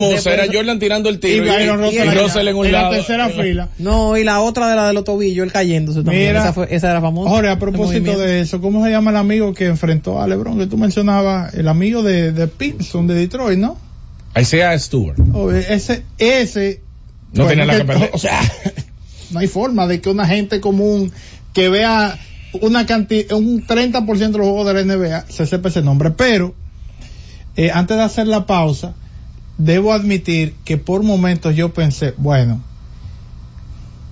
era Jordan tirando el tiro y, Russell, en un lado. la tercera fila. No, y la otra de la de los tobillos, el cayéndose también. esa, fue, esa era famosa. Ahora, a propósito de eso, ¿cómo se llama el amigo que enfrentó a LeBron? Que tú mencionabas, el amigo de, de Pinson de Detroit, ¿no? Isaiah Stewart. Oh, ese, ese. No tiene la que perder. O sea, no hay forma de que una gente común que vea una cantidad, un 30% de los juegos de la NBA se sepa ese nombre. Pero, eh, antes de hacer la pausa, debo admitir que por momentos yo pensé, bueno,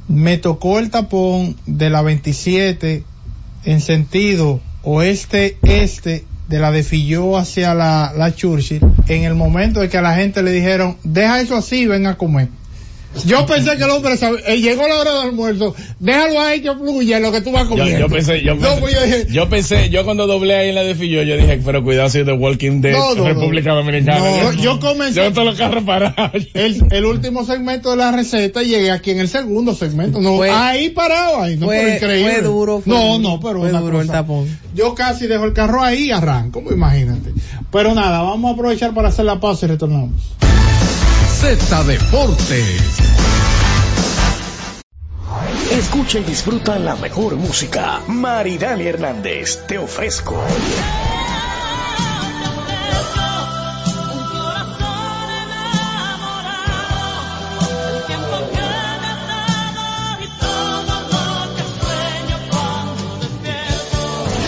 me tocó el tapón de la 27 en sentido oeste-este de la de Filló hacia la, la Churchill en el momento de que a la gente le dijeron, deja eso así, ven a comer. Yo pensé que el hombre eh, llegó la hora del almuerzo, déjalo ahí que fluya lo que tú vas a comer. Yo, pensé, yo pensé, pues yo, dije, yo, pensé, yo cuando doblé ahí en la de Fillo, yo dije, pero cuidado si es de Walking Dead, no, República Dominicana. yo comencé. Yo todos los carros parados. El, el, último segmento de la receta y llegué aquí en el segundo segmento. No, ahí parado ahí, no, fue, increíble. Fue duro, fue No, no, pero fue duro el tapón. Yo casi dejo el carro ahí y arranco, pues imagínate. Pero nada, vamos a aprovechar para hacer la pausa y retornamos. Z Deportes. Escucha y disfruta la mejor música. Maridani Hernández, te ofrezco.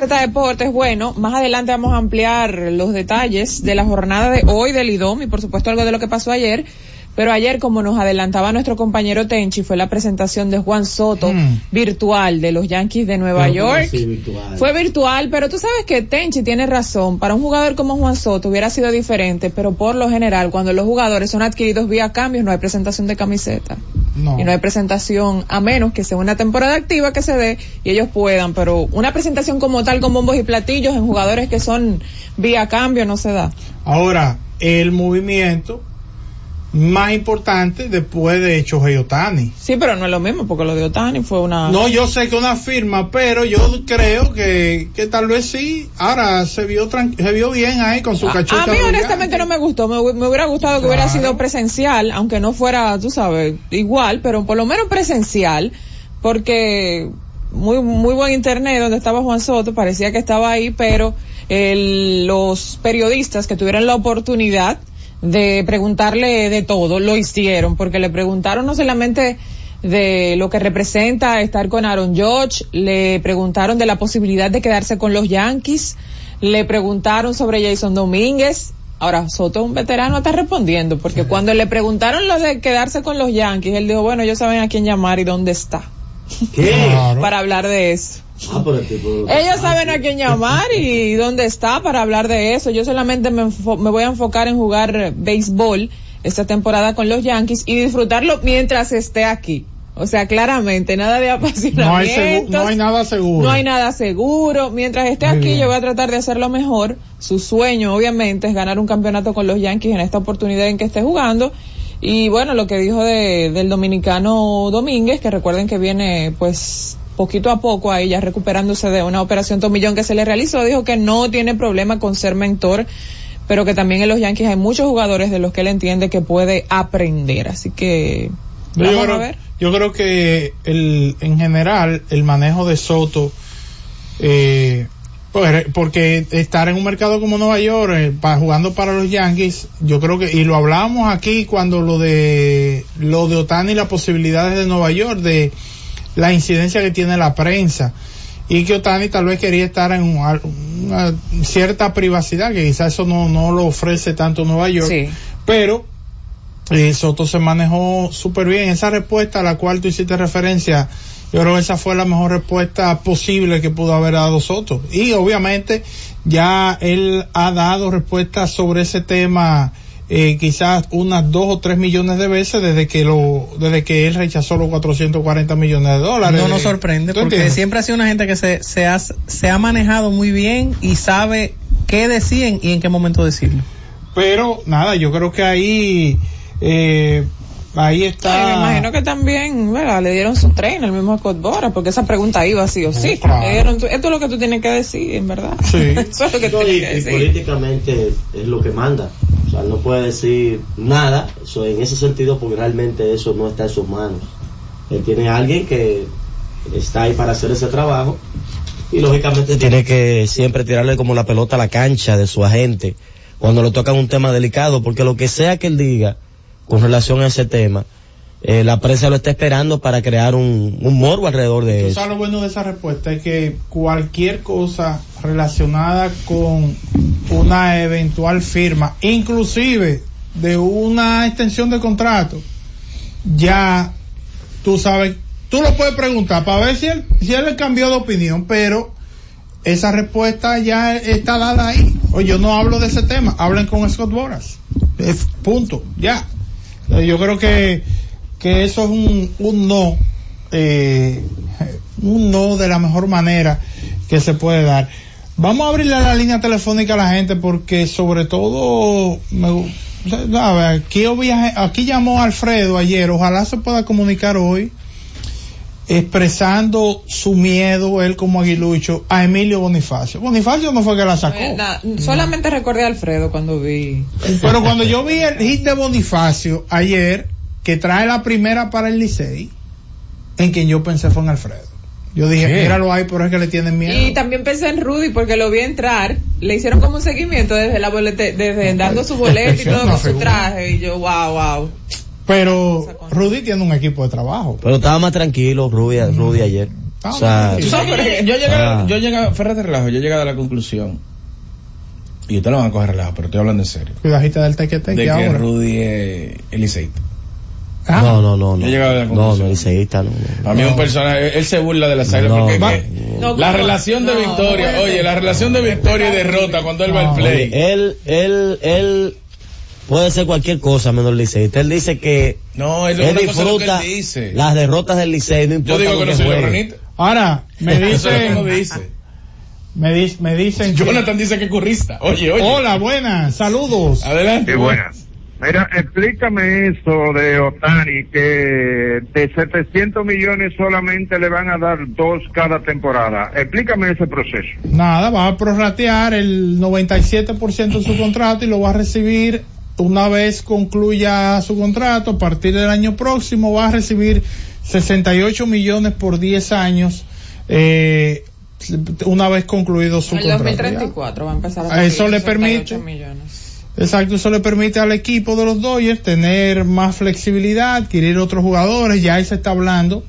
Z Deportes, bueno, más adelante vamos a ampliar los detalles de la jornada de hoy del IDOM y por supuesto algo de lo que pasó ayer. Pero ayer, como nos adelantaba nuestro compañero Tenchi, fue la presentación de Juan Soto Mm. virtual de los Yankees de Nueva Pero, ¿cómo York. virtual? Fue virtual, pero tú sabes que Tenchi tiene razón. Para un jugador como Juan Soto hubiera sido diferente, pero por lo general, cuando los jugadores son adquiridos vía cambios, no hay presentación de camiseta. No. Y no hay presentación, a menos que sea una temporada activa que se dé y ellos puedan, pero una presentación como tal con bombos y platillos en jugadores que son vía cambio no se da. Ahora, el movimiento más importante después de Shohei Otani. Sí, pero no es lo mismo porque lo de Otani fue una... No, yo sé que una firma, pero yo creo que, que tal vez sí. Ahora se vio tran- se vio bien ahí con su A, cachucha. a mí honestamente no me gustó, me, me hubiera gustado que hubiera sido presencial, aunque no fuera, tú sabes, igual, pero por lo menos presencial, porque muy muy buen internet donde estaba Juan Soto, parecía que estaba ahí, pero el- los periodistas que tuvieron la oportunidad de preguntarle de todo, lo hicieron, porque le preguntaron no solamente de lo que representa estar con Aaron George, le preguntaron de la posibilidad de quedarse con los Yankees, le preguntaron sobre Jason Domínguez. Ahora, Soto, un veterano, está respondiendo, porque cuando le preguntaron lo de quedarse con los Yankees, él dijo, bueno, ellos saben a quién llamar y dónde está, para hablar de eso. Ah, pero el tipo- Ellos saben a quién llamar y dónde está para hablar de eso. Yo solamente me, enfo- me voy a enfocar en jugar béisbol esta temporada con los Yankees y disfrutarlo mientras esté aquí. O sea, claramente, nada de apasionamiento. no hay nada seguro. No hay nada seguro. Mientras esté Muy aquí, bien. yo voy a tratar de hacerlo mejor. Su sueño, obviamente, es ganar un campeonato con los Yankees en esta oportunidad en que esté jugando. Y bueno, lo que dijo de, del dominicano Domínguez, que recuerden que viene, pues, poquito a poco ahí ya recuperándose de una operación tomillón que se le realizó, dijo que no tiene problema con ser mentor, pero que también en los Yankees hay muchos jugadores de los que él entiende que puede aprender. Así que, Yo vamos creo, a ver. yo creo que el, en general el manejo de Soto, eh, pues, porque estar en un mercado como Nueva York, eh, pa- jugando para los Yankees, yo creo que, y lo hablábamos aquí cuando lo de, lo de Otani y las posibilidades de Nueva York, de la incidencia que tiene la prensa, y que Otani tal vez quería estar en una cierta privacidad, que quizás eso no, no lo ofrece tanto Nueva York, Sí. pero eh, Soto se manejó súper bien. Esa respuesta a la cual tú hiciste referencia, yo creo que esa fue la mejor respuesta posible que pudo haber dado Soto. Y obviamente ya él ha dado respuestas sobre ese tema eh, quizás unas dos o tres millones de veces desde que lo, desde que él rechazó los 440 millones de dólares. No nos sorprende ¿tú porque entiendes? siempre ha sido una gente que se, se, ha, se ha manejado muy bien y sabe qué decir y en qué momento decirlo. Pero nada, yo creo que ahí, eh, ahí está. Ay, me imagino que también, ¿verdad? Le dieron su tren al mismo Scott Bora, porque esa pregunta iba sí o sí. Claro. Le dieron esto es lo que tú tienes que decir, en verdad. Sí. Eso es lo que No, tienes y, que y decir. políticamente es lo que manda. O sea, no puede decir nada en ese sentido porque realmente eso no está en sus manos. Él tiene a alguien que está ahí para hacer ese trabajo y lógicamente tiene que siempre tirarle como la pelota a la cancha de su agente cuando le tocan un tema delicado porque lo que sea que él diga con relación a ese tema, eh, la prensa lo está esperando para crear un, un morbo alrededor de eso. sabes lo bueno de esa respuesta es que cualquier cosa relacionada con una eventual firma, inclusive de una extensión de contrato, ya tú sabes, tú lo puedes preguntar para ver si él, si él cambió de opinión, pero esa respuesta ya está dada ahí. Oye, yo no hablo de ese tema, hablen con Scott Boras. Es punto, ya. Eh, Yo creo que, que eso es un, un no, eh, un no de la mejor manera que se puede dar. Vamos a abrirle la línea telefónica a la gente porque sobre todo, me, aquí, aquí llamó Alfredo ayer, ojalá se pueda comunicar hoy expresando su miedo, él como aguilucho, a Emilio Bonifacio. Bonifacio no fue que la sacó. Solamente recordé a Alfredo cuando vi. Pero cuando yo vi el hit de Bonifacio ayer, que trae la primera para el Licey, en quien yo pensé fue en Alfredo. Yo dije, ¿Qué? míralo ahí, pero es que le tienen miedo. Y también pensé en Rudy porque lo vi entrar. Le hicieron como un seguimiento desde la bolete, desde dando su boleta y todo con su figura. traje. Y yo, wow, wow. Pero Rudy tiene un equipo de trabajo. Pero estaba más tranquilo Rudy, Rudy ayer. Ah, O sea, pero yo llegué, Ah. yo llegué, relajo, yo llegué a la conclusión, y ustedes lo van a coger relajo, pero estoy hablando en serio, Cuidadita del tequete de que ahora. Rudy es Eliseita. Ah, no, no, no, no. Yo he llegado a la No, conclusión. no, liceísta, no, no. Para mí es un personaje, él se burla de la águilas No, porque no, no. la No, relación de no, victoria, no, oye, la relación de victoria y derrota cuando él va al No, play. Él, él, él puede ser cualquier cosa menos liceísta. Él dice que No, él, él una cosa es lo que disfruta él dice. las derrotas del liceo, no Yo importa digo lo que que no soy juegue. lebronista. Ahora, me dicen, dice. me, di- me dicen que- Jonathan dice que es currista. Oye, oye. Hola, buenas, saludos. Adelante. Qué buenas. Mira, explícame eso de Otani, que de 700 millones solamente le van a dar dos cada temporada. Explícame ese proceso. Nada, va a prorratear el 97% de su contrato y lo va a recibir una vez concluya su contrato. A partir del año próximo va a recibir 68 millones por 10 años. Eh, una vez concluido su En el contrato. 2034 va a empezar a eso le 68 permite. millones. Exacto, eso le permite al equipo de los Dodgers tener más flexibilidad, adquirir otros jugadores. Ya ahí se está hablando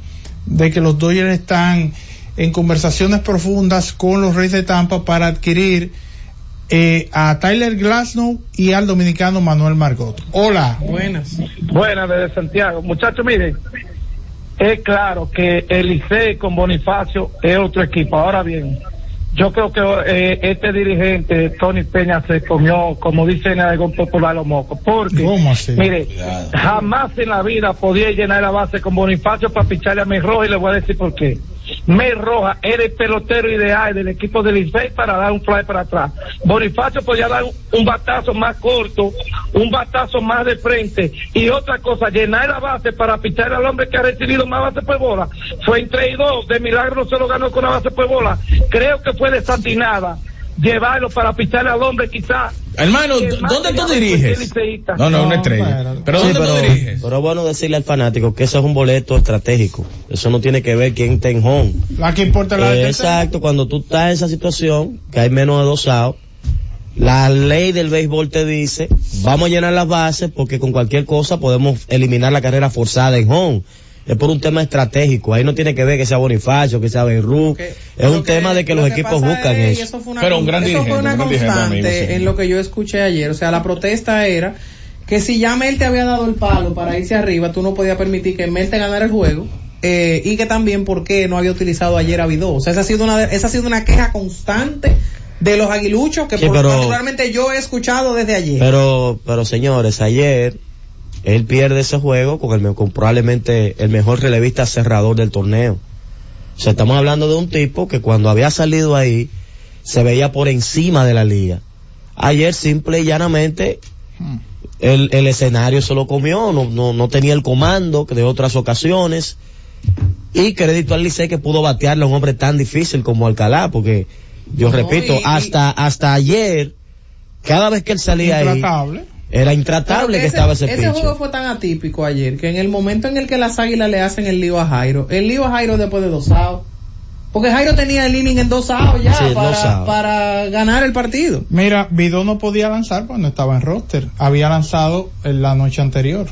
de que los Dodgers están en conversaciones profundas con los Reyes de Tampa para adquirir eh, a Tyler Glasnow y al dominicano Manuel Margot. Hola. Buenas. Buenas, desde Santiago. Muchachos, miren, es claro que el Licey con Bonifacio es otro equipo. Ahora bien, yo creo que eh, este dirigente, Tony Peña, se comió, como dicen en algún popular, los mocos. Porque, ¿Cómo así? mire, jamás en la vida podía llenar la base con Bonifacio para picharle a May Roja y le voy a decir por qué. May Roja era el pelotero ideal del equipo del Licey para dar un fly para atrás. Bonifacio podía dar un, batazo más corto, un batazo más de frente y otra cosa, llenar la base para pichar al hombre que ha recibido más base por bola. Fue en 3 y 2, de milagro se lo ganó con una base por bola. Creo que fue desatinada llevarlo para picharle al hombre quizás. Hermano, ¿dónde tú diriges? No, no, una estrella. Pero Sí, ¿dónde pero, tú diriges? pero es bueno decirle al fanático que eso es un boleto estratégico. Eso no tiene que ver quién está en home. La que importa la Eh, exacto, cuando tú estás en esa situación, que hay menos de dos la ley del béisbol te dice, vamos a llenar las bases porque con cualquier cosa podemos eliminar la carrera forzada en home. Es por un tema estratégico, ahí no tiene que ver que sea Bonifacio, que sea Beirut, Que- es un que- tema de que lo los que equipos buscan es- eso. fue una Pero un gran eso dirigente, fue una constante amigo, sí. en lo que yo escuché ayer. O sea, la protesta era que si ya Mel te había dado el palo para irse arriba, tú no podías permitir que Mel te ganara el juego. Eh, y que también por qué no había utilizado ayer a Vidó. O sea, esa ha sido una, esa ha sido una queja constante de los aguiluchos que Sí, por- pero- particularmente yo he escuchado desde ayer. Pero, pero señores, ayer él pierde ese juego con, el, con probablemente el mejor relevista cerrador del torneo. O sea, estamos hablando de un tipo que cuando había salido ahí se veía por encima de la liga. Ayer simple y llanamente el, el escenario se lo comió, no, no, no tenía el comando que de otras ocasiones. Y crédito al Licey que pudo batearle a un hombre tan difícil como Alcalá, porque yo No, repito, y- hasta, hasta ayer, cada vez que él salía ahí. Era intratable que ese, estaba ese, ese juego fue tan atípico ayer que en el momento en el que las águilas le hacen el lío a Jairo, el lío a Jairo después de dos outs. Porque Jairo tenía el inning en dos outs ya Sí, dos para, outs. para ganar el partido. Mira, Vidó no podía lanzar cuando estaba en roster. Había lanzado en la noche anterior.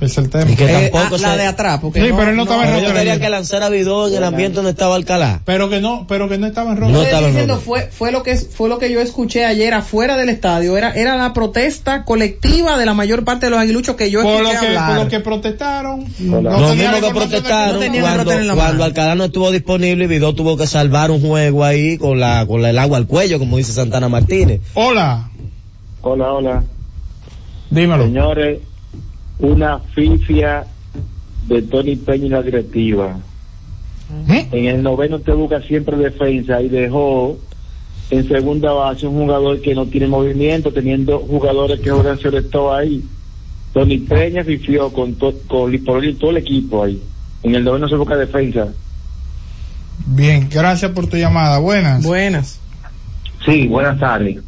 Es el tema. Y que Eh, tampoco ah, la de atrás, porque Sí, pero él no estaba en yo quería que lanzara Vidó en el ambiente donde estaba Alcalá. Pero que no, pero que no estaba en roster. No Estoy estaba en diciendo, roster. fue, fue lo que fue lo que yo escuché ayer afuera del estadio, era, era la protesta colectiva de la mayor parte de los aguiluchos que yo por lo escuché que, hablar. por lo que protestaron. No Los mismos que de protestaron no cuando, en cuando. Alcalá no estuvo disponible y Vidó tuvo que salvar un juego ahí con la, con la- el agua al cuello, como dice Santana Martínez. Hola, Hola, hola. dímelo. Señores, una fifia de Tony Peña y la directiva. ¿Eh? En el noveno te busca siempre defensa y dejó en segunda base un jugador que no tiene movimiento, teniendo jugadores que juegan sobre todo ahí. Tony Peña fifió con, to- con todo el equipo ahí. En el noveno se busca defensa. Bien, gracias por tu llamada. Buenas. Buenas. Sí, buenas tardes.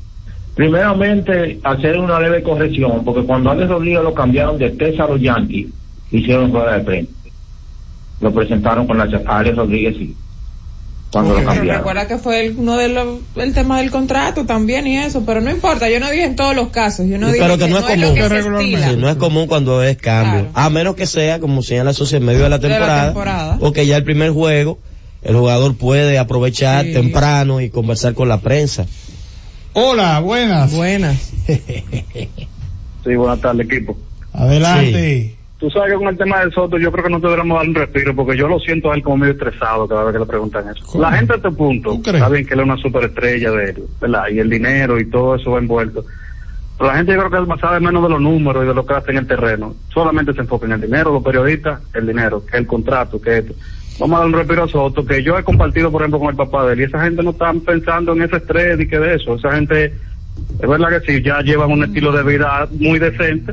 Primeramente, hacer una leve corrección, porque cuando Alex Rodríguez lo cambiaron de Texas a los Yankees, hicieron rueda de prensa. Lo presentaron con la Alex Rodríguez, sí. Cuando lo Pero cambiaron. recuerda que fue el, uno de los, el tema del contrato también y eso, pero no importa, yo no dije en todos los casos, yo no Sí, dije pero que no es lo común. que se Regularmente. estila. Sí, no es común cuando es cambio. Claro. A menos que sea, como señala Socia, en medio de la De la temporada. temporada. Porque ya el primer juego el jugador puede aprovechar Sí. temprano y conversar con la prensa. Hola, buenas. Buenas. Sí, buenas tardes, equipo. Adelante. Tú sabes que con el tema del Soto yo creo que no deberíamos dar un respiro porque yo lo siento a él como medio estresado cada vez que le preguntan eso. ¿Cómo? La gente a este punto, está bien que él es una superestrella de él, ¿verdad? Y el dinero y todo eso va envuelto. Pero la gente yo creo que sabe menos de los números y de lo que hace en el terreno. Solamente se enfoca en el dinero, los periodistas, el dinero, que el contrato, que esto. Vamos a dar un respiro a Soto, que yo he compartido, por ejemplo, con el papá de él, y esa gente no está pensando en ese estrés y que de eso. Esa gente, es verdad que sí, ya llevan un estilo de vida muy decente,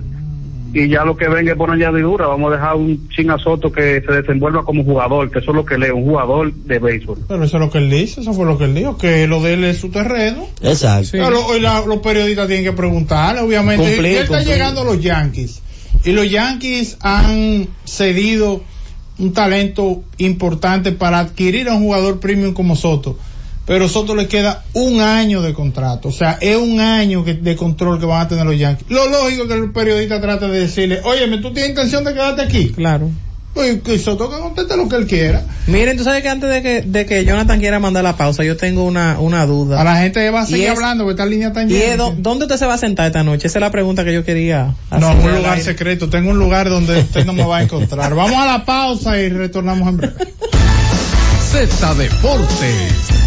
y ya lo que venga es por añadidura. Vamos a dejar un ching a Soto que se desenvuelva como jugador, que eso es lo que lee, un jugador de béisbol. Pero eso es lo que él dice, eso fue lo que él dijo, que lo de él es su terreno. Exacto. Pero hoy la- los periodistas tienen que preguntarle, obviamente. Cumplir, Y él está cumplir. llegando a los Yankees. Y los Yankees han cedido un talento importante para adquirir a un jugador premium como Soto. Pero Soto le queda un año de contrato. O sea, es un año que- de control que van a tener los Yankees. Lo lógico es que el periodista trate de decirle, oye, ¿tú tienes intención de quedarte aquí? Claro. Pues que Soto que conteste lo que él quiera. Miren, tú sabes que antes de que, de que Jonathan quiera mandar la pausa, yo tengo una, una duda. A la gente va a Y seguir es- hablando, porque esta línea está ¿Y es llena. dó- dónde usted se va a sentar esta noche? Esa es la pregunta que yo quería hacer. No, un lugar secreto. Tengo un lugar donde usted no me va a encontrar. Vamos a la pausa y retornamos en breve. Z Deportes.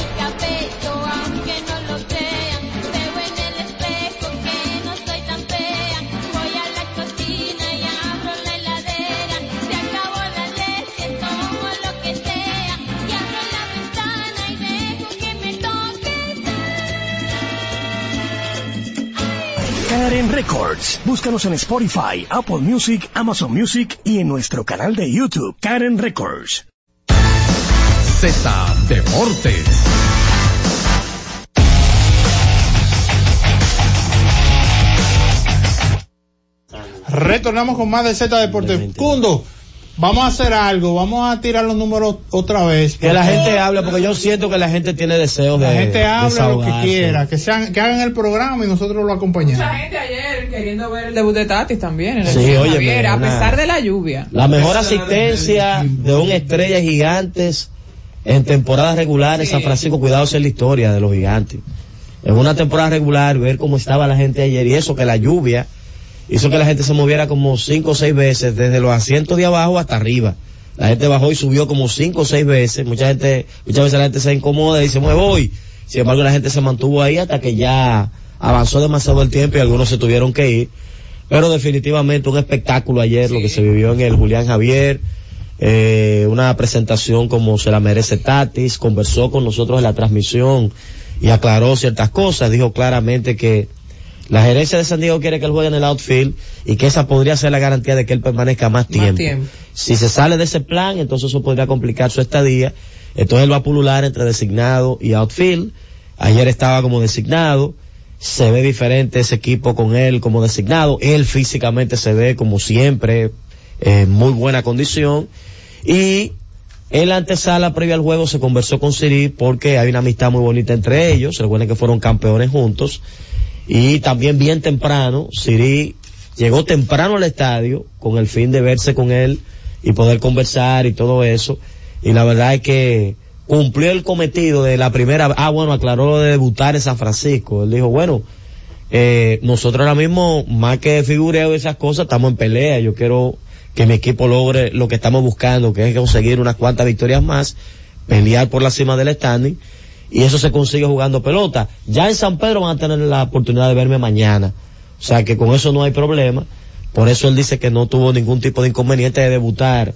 Records. Búscanos en Spotify, Apple Music, Amazon Music y en nuestro canal de YouTube, Karen Records. Z Deportes. Retornamos con más de Z Deportes. Cundo, vamos a hacer algo, vamos a tirar los números otra vez. Que la gente hable, porque yo siento que la gente tiene deseos de la gente habla lo que quiera, que sean, que hagan el programa y nosotros lo acompañamos. Mucha gente ayer queriendo ver el debut de Tatis también en el Sí, Javier, a pesar de la lluvia. La mejor asistencia de un estrella gigantes en temporada regular en San Francisco, cuidado es la historia de los gigantes. En una temporada regular, ver cómo estaba la gente ayer y eso que la lluvia hizo que la gente se moviera como cinco o seis veces, desde los asientos de abajo hasta arriba. La gente bajó y subió como cinco o seis veces. Mucha gente, muchas veces la gente se incomoda y dice, me voy. Sin embargo, la gente se mantuvo ahí hasta que ya avanzó demasiado el tiempo y algunos se tuvieron que ir. Pero definitivamente un espectáculo ayer, lo que se vivió en el Julián Javier. eh, una presentación como se la merece Tatis, conversó con nosotros en la transmisión y aclaró ciertas cosas, dijo claramente que la gerencia de San Diego quiere que él juegue en el outfield y que esa podría ser la garantía de que él permanezca más tiempo. tiempo. Si se sale de ese plan, entonces eso podría complicar su estadía. Entonces él va a pulular entre designado y outfield. Ayer estaba como designado. Se ve diferente ese equipo con él como designado. Él físicamente se ve como siempre en muy buena condición. Y en la antesala previa al juego se conversó con Siri porque hay una amistad muy bonita entre ellos. Recuerden que fueron campeones juntos. Y también bien temprano, Siri llegó temprano al estadio con el fin de verse con él y poder conversar y todo eso. Y la verdad es que cumplió el cometido de la primera, ah bueno, aclaró lo de debutar en San Francisco. Él dijo, bueno, eh, nosotros ahora mismo, más que figureo y esas cosas, estamos en pelea. Yo quiero que mi equipo logre lo que estamos buscando, que es conseguir unas cuantas victorias más, pelear por la cima del standing, y eso se consigue jugando pelota. Ya en San Pedro van a tener la oportunidad de verme mañana. O sea que con eso no hay problema. Por eso él dice que no tuvo ningún tipo de inconveniente de debutar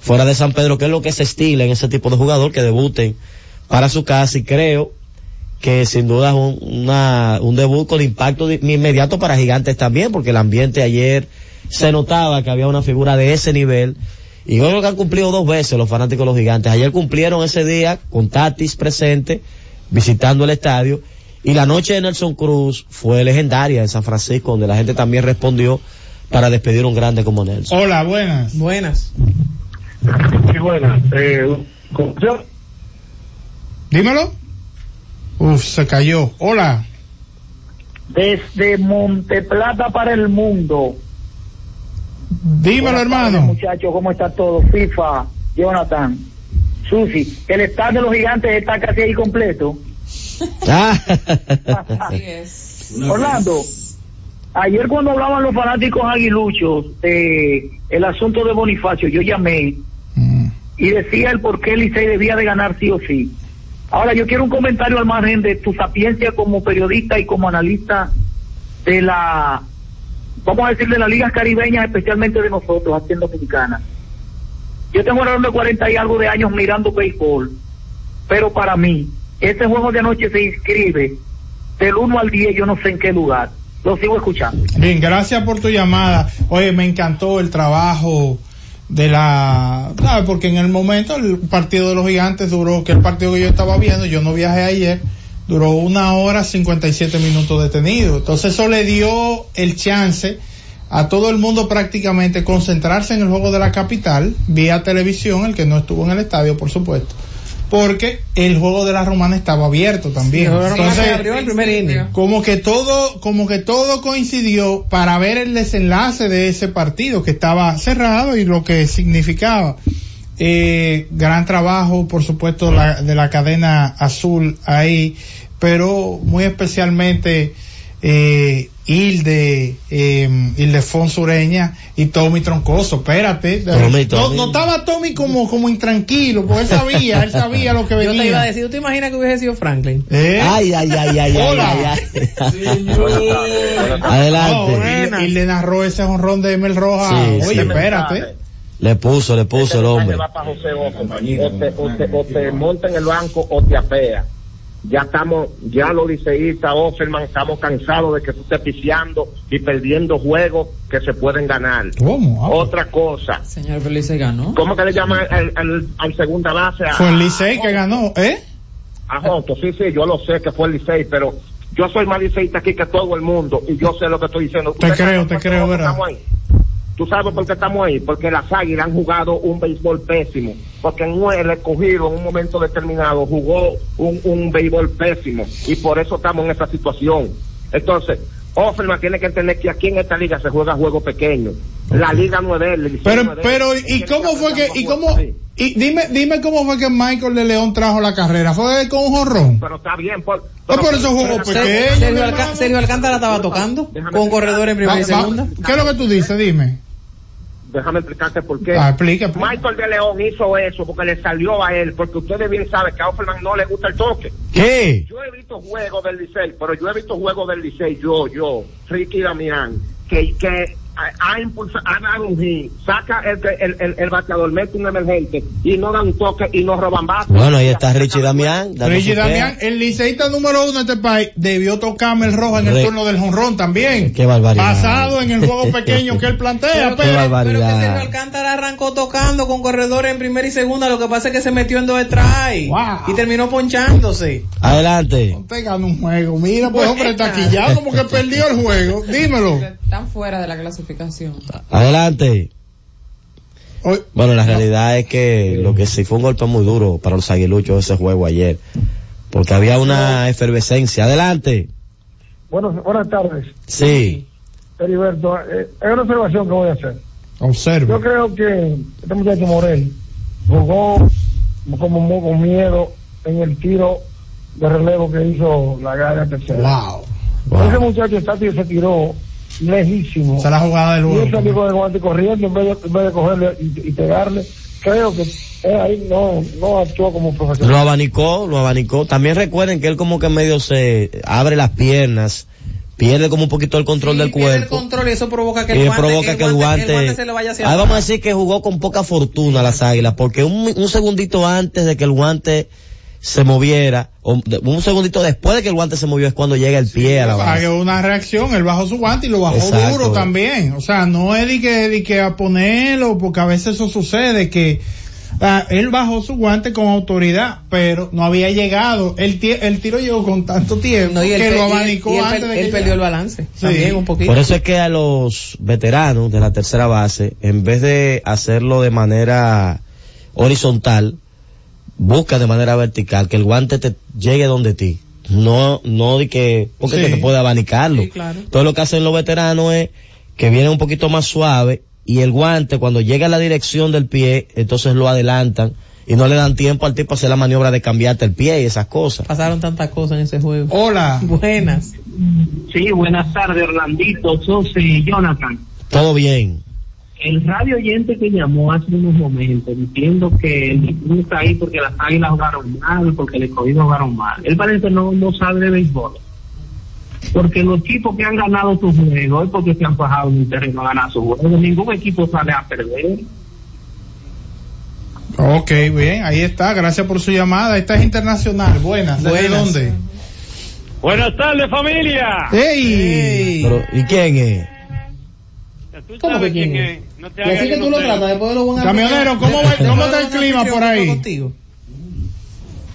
fuera de San Pedro, que es lo que se estila en ese tipo de jugador, que debuten para su casa y creo que sin duda es un, una, un debut con impacto inmediato para Gigantes también, porque el ambiente ayer se notaba que había una figura de ese nivel y yo creo que han cumplido dos veces los fanáticos de los Gigantes. Ayer cumplieron ese día con Tatis presente, visitando el estadio y la noche de Nelson Cruz fue legendaria en San Francisco, donde la gente también respondió para despedir a un grande como Nelson. Hola, buenas. Buenas. Sí, buenas. Eh, Dímelo. Uf, se cayó. Hola. Desde Monteplata para el mundo. Dímelo, hermano. Muchachos, ¿cómo está todo? FIFA, Jonathan, Susi. El estadio de los gigantes está casi ahí completo. Ah. Orlando, ayer cuando hablaban los fanáticos aguiluchos de el asunto de Bonifacio, yo llamé y decía el por qué Licey debía de ganar sí o sí. Ahora yo quiero un comentario al margen de tu sapiencia como periodista y como analista de la, vamos a decir, de las ligas caribeñas, especialmente de nosotros, haciendo mexicana. Yo tengo alrededor de 40 y algo de años mirando béisbol, pero para mí, ese juego de anoche se inscribe del 1 al 10, yo no sé en qué lugar. Lo sigo escuchando. Bien, gracias por tu llamada. Oye, me encantó el trabajo de la. Porque en el momento el partido de los gigantes duró, que el partido que yo estaba viendo, yo no viajé ayer, duró una hora 57 minutos detenido. Entonces eso le dio el chance a todo el mundo prácticamente concentrarse en el juego de la capital, vía televisión, el que no estuvo en el estadio, por supuesto. Porque el juego de la romana estaba abierto también. Sí, el juego de la Romana Entonces, se abrió el primer inning. como que todo, como que todo coincidió para ver el desenlace de ese partido que estaba cerrado y lo que significaba. Eh, gran trabajo, por supuesto, la- de la cadena azul ahí, pero muy especialmente eh, Hilde, eh, Ildefonso Ureña y Tommy Troncoso. Espérate, Tommy, no, Tommy. no estaba Tommy como, como intranquilo, porque él sabía, él sabía lo que Yo venía. te iba a decir, ¿tú te imaginas que hubiese sido Franklin? ¿Eh? Ay, ay, ay, ay, ay, Hola. ay, ay. Adelante. Le narró ese honrón de Emel Roja. Sí, Oye, sí. espérate. Le puso, le puso el hombre. va para José Oco. O te, o, te, o te monta en el banco o te apea. Ya estamos, ya los liceístas, Offerman, estamos cansados de que tú estés y perdiendo juegos que se pueden ganar. ¿Cómo? Ah, Otra cosa. Señor Felice ganó. ¿Cómo que le llaman al, al, al segunda base? Fue el Licey que ganó, ¿eh? a Joto? Sí, sí, yo lo sé que fue el Licey, pero yo soy más liceísta aquí que todo el mundo y yo sé lo que estoy diciendo. Te ¿Ustedes creo, te creo, ¿verdad? ¿Tú sabes por qué estamos ahí? Porque las águilas han jugado un béisbol pésimo. Porque en el escogido en un momento determinado jugó un, un béisbol pésimo. Y por eso estamos en esta situación. Entonces, Offerman tiene que entender que aquí en esta liga se juega juego pequeño. La liga no es de él. el Licey no Pero, es de él. pero, ¿y cómo fue que, y cómo, y dime, dime cómo fue que Michael de León trajo la carrera? ¿Fue con un jorrón? Pero está bien. Por, No, por eso jugó pequeño. Sergio, Alcántara estaba tocando con corredor en primera y segunda. ¿Qué es lo que tú dices? Dime. Déjame explicarte por qué. Ah, explica, explica. Michael de León hizo eso porque le salió a él, porque ustedes bien saben que a Offerman no le gusta el toque. ¿Qué? Yo he visto juegos del Licey, pero yo he visto juegos del Licey, yo, yo, Ricky Damián, que, que ha, impulsa- ha dado un hit, saca el, que- el, el, el bateador, mete un emergente y no da un toque y no roban base. Bueno, ahí está Richie Damián. Richie. Damián, el liceísta número uno de este país, debió tocarme el rojo en el turno del jonrón también. Qué barbaridad. Basado en el juego pequeño que él plantea, Qué pero, Pero que barbaridad. Sergio Alcántara arrancó tocando con corredores en primera y segunda, lo que pasa es que se metió en dos strikes Wow. y terminó ponchándose. Adelante. te gana un juego. Mira, pues hombre, está aquí ya como que perdió el juego. Dímelo. Están fuera de la clasificación. Adelante. Hoy- Bueno, la realidad es que lo que sí fue un golpe muy duro para los aguiluchos ese juego ayer. Porque había una efervescencia. Adelante. Buenas, buenas tardes. Sí. Heriberto, eh, es una observación que voy a hacer. Yo Observa. creo que este muchacho Morel jugó como con miedo en el tiro de relevo que hizo la gana tercera. Wow. Ese muchacho está, se tiró lejísimo. Esa es la jugada del con el guante corriendo en vez de, en vez de cogerle y, y pegarle. Creo que él ahí no, no actuó como Lo profesional. abanicó, lo abanicó. También recuerden que él como que medio se abre las piernas, pierde como un poquito el control Sí, del pierde el cuerpo. control y eso provoca que y el guante, provoca que el guante, se le vaya hacia ahí vamos a decir que jugó con poca fortuna las águilas, porque un, un segundito antes de que el guante se moviera, o un segundito después de que el guante se movió es cuando llega el pie a la Hay base. una reacción, él bajó su guante y lo bajó Exacto. duro también. O sea, no es de que, de que a ponerlo, porque a veces eso sucede, que ah, él bajó su guante con autoridad, pero no había llegado. El, tie- el tiro llegó con tanto tiempo No, y que lo y abanicó y él antes per- de que él perdió el balance. Sí. También un poquito. Por eso es que a los veteranos de la tercera base, en vez de hacerlo de manera horizontal, busca de manera vertical, que el guante te llegue donde ti. No, no de que, porque Sí. que te puede abanicarlo. Sí, claro. Todo lo que hacen los veteranos es que vienen un poquito más suave y el guante cuando llega a la dirección del pie, entonces lo adelantan y no le dan tiempo al tipo a hacer la maniobra de cambiarte el pie y esas cosas. Pasaron tantas cosas en ese juego. Hola. Buenas. Sí, buenas tardes, Orlandito, José y Jonathan. Todo bien. El radio oyente que llamó hace unos momentos diciendo que el Licey está ahí porque las águilas jugaron mal, porque el escogido jugaron mal. Él parece no, no sabe de béisbol. Porque los equipos que han ganado sus juegos es porque se han bajado en el terreno a ganar sus juegos. Ningún equipo sale a perder. Ok, bien, ahí está. Gracias por su llamada. Esta es internacional. Buenas. ¿Desde Buenas. dónde? Buenas tardes, familia. ¡Ey! Pero, ¿y quién es? ¿Tú ¿Cómo sabes que quién quién es? es? No te Y hagas así que tú lo tratas después de lo buen Camionero, ¿cómo va- cómo está el clima por ahí? contigo.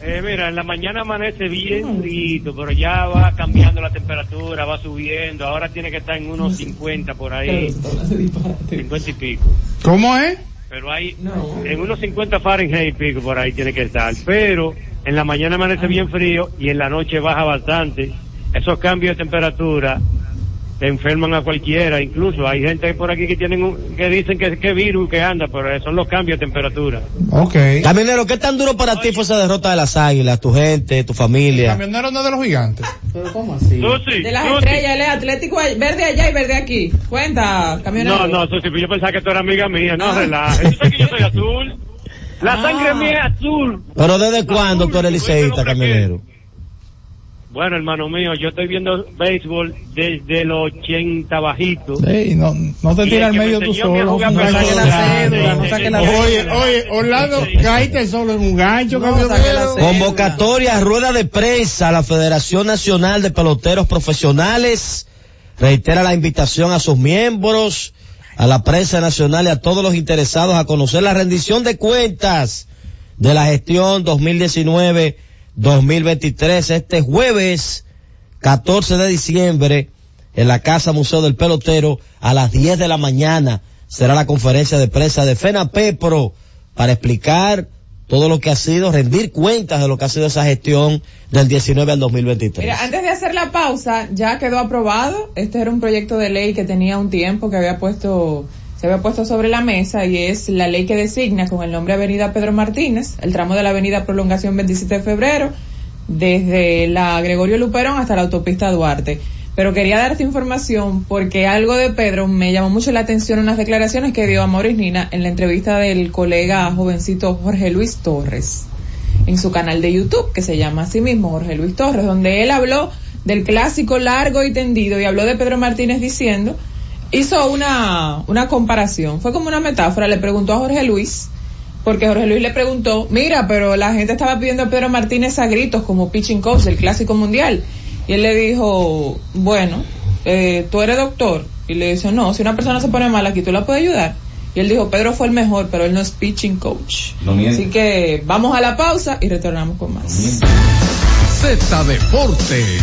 Eh, mira, en la mañana amanece bien frito, pero ya va cambiando la temperatura, va subiendo. Ahora tiene que estar en unos 50 por ahí, 50 y pico. ¿Cómo es? Pero hay en unos 50 Fahrenheit y pico por ahí tiene que estar. Pero en la mañana amanece bien frío y en la noche baja bastante. Esos cambios de temperatura te enferman a cualquiera. Incluso hay gente por aquí que tienen un- que dicen que que virus que anda, pero son los cambios de temperatura. Ok. Camionero, ¿qué tan duro para ti fue esa derrota de las águilas? Tu gente, tu familia. Camionero no es de los gigantes. Pero ¿cómo así? Susi, De las Susi. estrellas, él es Atlético verde allá y verde aquí. Cuenta, camionero. No, no, Susi, pues yo pensaba que tú eras amiga mía, no Ah. relajes. Tú sabes que yo soy azul. La Ah. sangre mía es azul. Pero ¿desde cuándo tú eres liceísta, camionero? Bueno, hermano mío, yo estoy viendo béisbol desde los 80 bajito. Ey, no, no te Y tira el al medio me tú solo. pelota gancho la cédula, no la Oye, cédula. oye, Orlando, caíste solo en un gancho, No. Convocatoria, rueda de prensa a la Federación Nacional de Peloteros Profesionales. Reitera la invitación a sus miembros, a la prensa nacional y a todos los interesados a conocer la rendición de cuentas de la gestión 2019-2023 este jueves 14 de diciembre en la Casa Museo del Pelotero a las 10 de la mañana será la conferencia de prensa de FENAPEPRO para explicar todo lo que ha sido, rendir cuentas de lo que ha sido esa gestión del 19 al 2023. Mira, antes de hacer la pausa, ya quedó aprobado. Este era un proyecto de ley que tenía un tiempo que había puesto, se había puesto sobre la mesa y es la ley que designa con el nombre Avenida Pedro Martínez, el tramo de la Avenida Prolongación 27 de febrero, desde la Gregorio Luperón hasta la autopista Duarte. Pero quería darte información porque algo de Pedro me llamó mucho la atención unas declaraciones que dio a Maurice Nina en la entrevista del colega jovencito Jorge Luis Torres en su canal de YouTube, que se llama así mismo Jorge Luis Torres, donde él habló del clásico largo y tendido y habló de Pedro Martínez diciendo hizo una, una comparación. Fue como una metáfora. Le preguntó a Jorge Luis, porque Jorge Luis le preguntó, mira, pero la gente estaba pidiendo a Pedro Martínez a gritos como pitching coach del Clásico Mundial. Y él le dijo, bueno, eh, tú eres doctor. Y le dijo, no, si una persona se pone mal aquí, ¿tú la puedes ayudar? Y él dijo, Pedro fue el mejor, pero él no es pitching coach. No. Así que vamos a la pausa y retornamos con más. Z Deportes.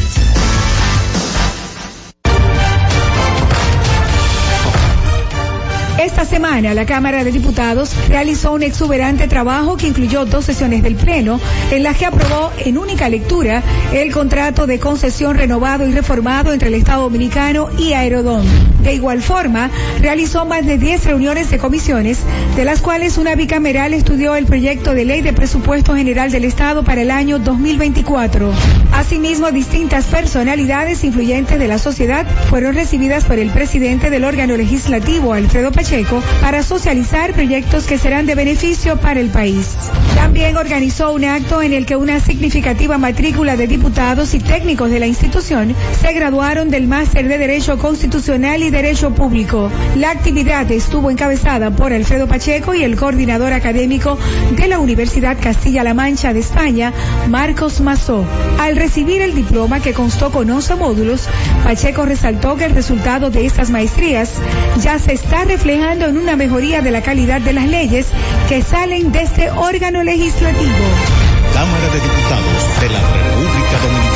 Esta semana la Cámara de Diputados realizó un exuberante trabajo que incluyó dos sesiones del Pleno en las que aprobó en única lectura el contrato de concesión renovado y reformado entre el Estado Dominicano y Aerodón. De igual forma, realizó más de 10 reuniones de comisiones, de las cuales una bicameral estudió el proyecto de ley de presupuesto general del Estado para el año 2024. Asimismo, distintas personalidades influyentes de la sociedad fueron recibidas por el presidente del órgano legislativo, Alfredo Pacheco, para socializar proyectos que serán de beneficio para el país. También organizó un acto en el que una significativa matrícula de diputados y técnicos de la institución se graduaron del máster de Derecho Constitucional y Derecho Público. La actividad estuvo encabezada por Alfredo Pacheco y el coordinador académico de la Universidad Castilla-La Mancha de España, Marcos Mazó. Al recibir el diploma que constó con 11 módulos, Pacheco resaltó que el resultado de estas maestrías ya se está reflejando en una mejoría de la calidad de las leyes que salen de este órgano legislativo. Cámara de Diputados de la República Dominicana.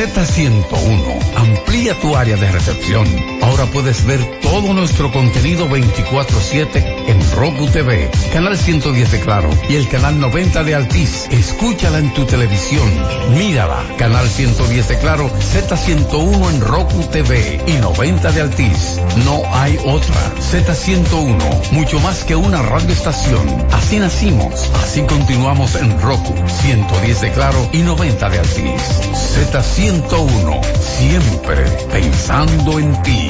La Z101 amplía tu área de recepción. Ahora puedes ver todo nuestro contenido 24/7 en Roku TV, canal 110 de Claro y el canal 90 de Altiz. Escúchala en tu televisión. Mírala, canal 110 de Claro, Z101 en Roku TV y 90 de Altiz. No hay otra. Z101, mucho más que una radioestación. Así nacimos, así continuamos en Roku, 110 de Claro y 90 de Altiz. Z101, siempre pensando en ti.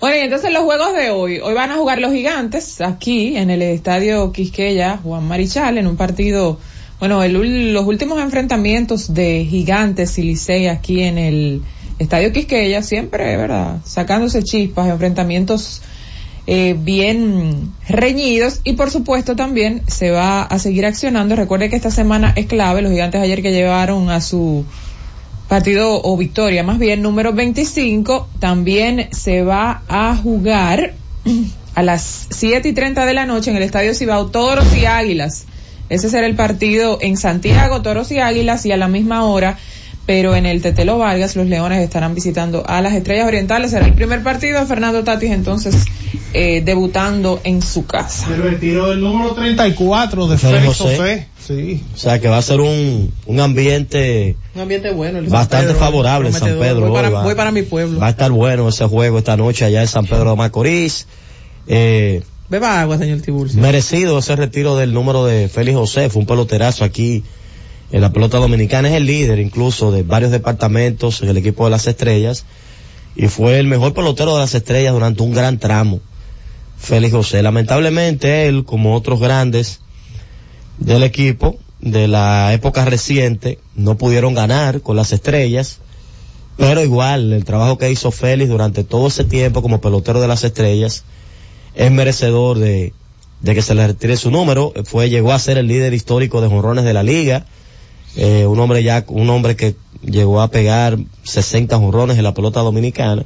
Bueno, y entonces los juegos de hoy. Hoy van a jugar los gigantes aquí en el estadio Quisqueya, Juan Marichal, en un partido, bueno, el los últimos enfrentamientos de gigantes y Licey aquí en el estadio Quisqueya, siempre, ¿verdad? Sacándose chispas, enfrentamientos eh, bien reñidos y por supuesto también se va a seguir accionando. Recuerde que esta semana es clave. Los gigantes ayer que llevaron a su partido o victoria, más bien número 25, también se va a jugar a las 7 y 30 de la noche en el Estadio Cibao Toros y Águilas. Ese será el partido en Santiago, Toros y Águilas, y a la misma hora, pero en el Tetelo Vargas, los Leones estarán visitando a las Estrellas Orientales. Será el primer partido de Fernando Tatis, entonces, eh, debutando en su casa. El retiro del número 34 de Félix José. José. Sí. O sea que va a ser un, un ambiente Un ambiente bueno. el bastante Pedro, favorable en San. Pedro. Voy para, hoy va, voy para mi pueblo. va a estar bueno ese juego esta noche allá en San Pedro de Macorís. Eh, Beba agua, señor Tiburcio. merecido ese retiro del número de Félix José, fue un peloterazo aquí en la pelota dominicana, es el líder incluso de varios departamentos en el equipo de las estrellas y fue el mejor pelotero de las estrellas durante un gran tramo, Félix José. Lamentablemente él, como otros grandes del equipo de la época reciente, no pudieron ganar con las estrellas, pero igual el trabajo que hizo Félix durante todo ese tiempo como pelotero de las estrellas es merecedor de, de que se le retire su número. Fue, llegó a ser el líder histórico de jonrones de la liga eh, un hombre ya, un hombre que llegó a pegar 60 jonrones en la pelota dominicana.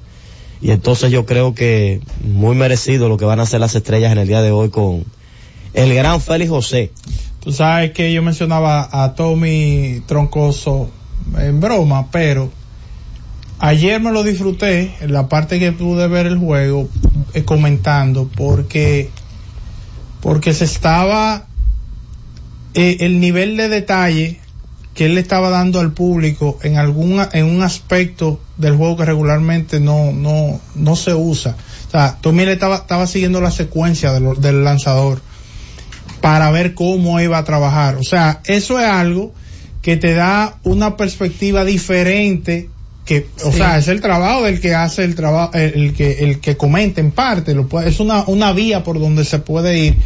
Y entonces yo creo que muy merecido lo que van a hacer las estrellas en el día de hoy con el gran Félix José. Tú sabes que yo mencionaba a Tommy Troncoso en broma, pero ayer me lo disfruté en la parte que pude ver el juego eh, comentando porque porque se estaba eh, el nivel de detalle que él le estaba dando al público en algún en un aspecto del juego que regularmente no no no se usa. O sea Tommy le estaba estaba siguiendo la secuencia de lo- del lanzador para ver cómo iba a trabajar. O sea eso es algo que te da una perspectiva diferente que o Sí. sea es el trabajo del que hace el trabajo el, el que el que comenta en parte lo puede- es una una vía por donde se puede ir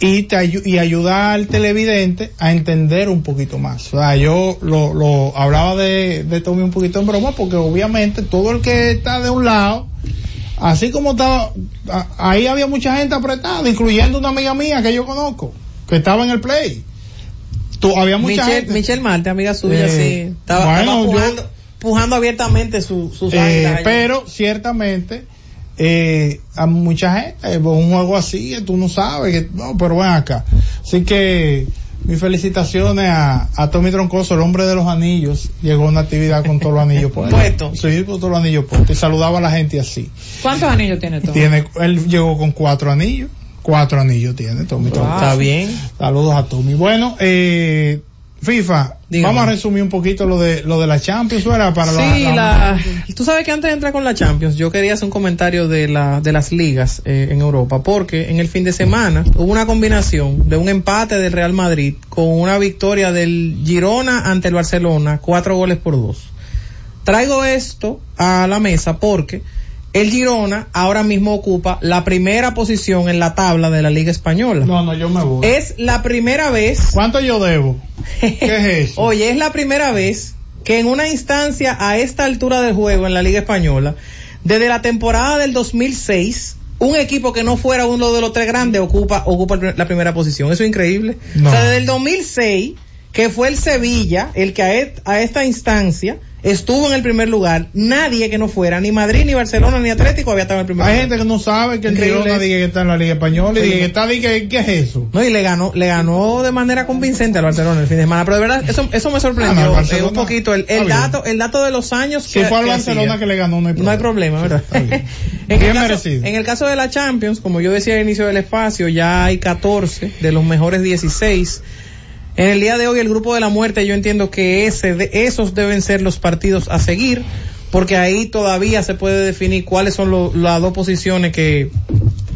y te ayu- y ayudar al televidente a entender un poquito más. O sea, yo lo, lo hablaba de, de Tommy un poquito en broma porque obviamente todo el que está de un lado, así como estaba, a- ahí había mucha gente apretada, incluyendo una amiga mía que yo conozco, que estaba en el play. Tú, había mucha Michelle, gente. Michelle Marte, amiga suya, Eh, sí. Estaba, bueno, estaba yo- pujando, abiertamente su, sus Eh, pero ciertamente eh, a mucha gente eh, un juego así tú no sabes que no pero ven acá. Así que mis felicitaciones a, a Tommy Troncoso el hombre de los anillos. Llegó a una actividad con todos los anillos puestos sí con todos los anillos puestos. Y saludaba a la gente así. ¿Cuántos anillos tiene Tommy? tiene él llegó con cuatro anillos. Cuatro anillos tiene Tommy Troncoso. Está bien. saludos a Tommy. Bueno eh, FIFA Dígame. vamos a resumir un poquito lo de lo de la Champions ¿verdad? para Sí, la, tú sabes que antes de entrar con la Champions, yo quería hacer un comentario de, la, de las ligas eh, en Europa, porque en el fin de semana hubo una combinación de un empate del Real Madrid con una victoria del Girona ante el Barcelona, cuatro goles por dos. Traigo esto a la mesa porque el Girona ahora mismo ocupa la primera posición en la tabla de la Liga Española. No, no, yo me voy. Es la primera vez. ¿Cuánto yo debo? ¿Qué es eso? Oye, es la primera vez que en una instancia a esta altura del juego en la Liga Española, desde la temporada del 2006, un equipo que no fuera uno de los tres grandes ocupa, ocupa la primera posición. Eso es increíble. No. O sea, desde el 2006, que fue el Sevilla el que a, et- a esta instancia estuvo en el primer lugar, nadie que no fuera, ni Madrid, ni Barcelona, ni Atlético había estado en el primer Hay lugar. gente que no sabe que el Girona diga que está en la Liga Española y Sí. diga que está, diga que, ¿qué es eso? No, y le ganó, le ganó de manera convincente al Barcelona el fin de semana, pero de verdad, eso, eso me sorprendió Ah, no, eh, un poquito, el, dato, el dato de los años Si fue al Barcelona que le ganó, no hay No hay problema, ¿verdad? en, el Bien caso, merecido. en el caso de la Champions, como yo decía al inicio del espacio, ya hay 14 de los mejores 16. En el día de hoy, el grupo de la muerte, yo entiendo que ese, de, esos deben ser los partidos a seguir, porque ahí todavía se puede definir cuáles son las dos posiciones que,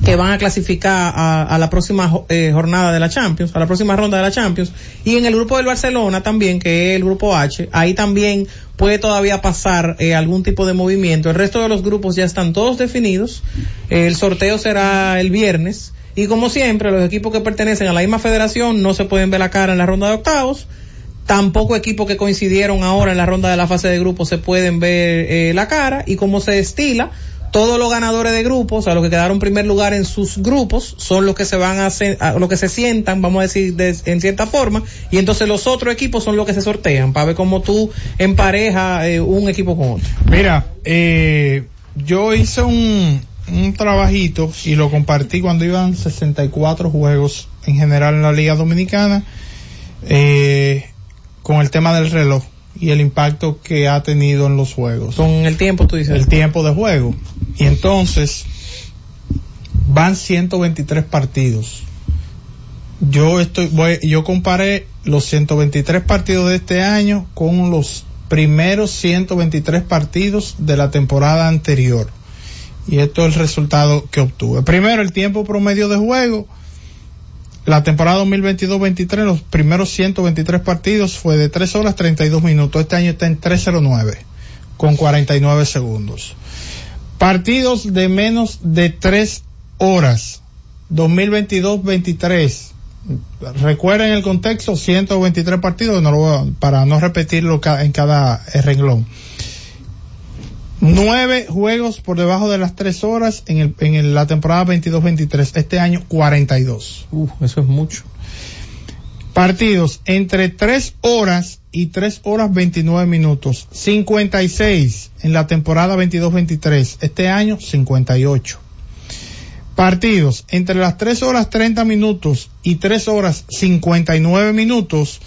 que van a clasificar a, la próxima eh, jornada de la Champions, a la próxima ronda de la Champions. Y en el grupo del Barcelona también, que es el grupo H, ahí también puede todavía pasar eh, algún tipo de movimiento. El resto de los grupos ya están todos definidos. El sorteo será el viernes. Y como siempre, los equipos que pertenecen a la misma federación no se pueden ver la cara en la ronda de octavos. Tampoco equipos que coincidieron ahora en la ronda de la fase de grupos se pueden ver eh, la cara. Y como se estila, todos los ganadores de grupos, o sea, los que quedaron primer lugar en sus grupos, son los que se van a a- los que se sientan, vamos a decir, de- en cierta forma, y entonces los otros equipos son los que se sortean, para ver cómo tú emparejas eh, un equipo con otro. Mira, eh, yo hice un, un trabajito y lo compartí cuando iban 64 juegos en general en la Liga Dominicana eh, con el tema del reloj y el impacto que ha tenido en los juegos. Con el tiempo, tú dices. El tiempo de juego. Y entonces van 123 partidos. Yo estoy, voy, yo comparé los 123 partidos de este año con los primeros 123 partidos de la temporada anterior. Y esto es el resultado que obtuve. Primero, el tiempo promedio de juego. La temporada 2022-23, los primeros 123 partidos fue de 3 horas 32 minutos. Este año está en 309 con 49 segundos. Partidos de menos de 3 horas. 2022-23. Recuerden el contexto, 123 partidos, no lo para no repetirlo en cada eh, renglón. Nueve juegos por debajo de las tres horas en, el, en el- la temporada 22-23. Este año 42. Uf, eso es mucho. Partidos entre tres horas y 3 horas 29 minutos. 56 en la temporada 22-23. Este año 58. Partidos entre las 3 horas 30 minutos y 3 horas 59 minutos.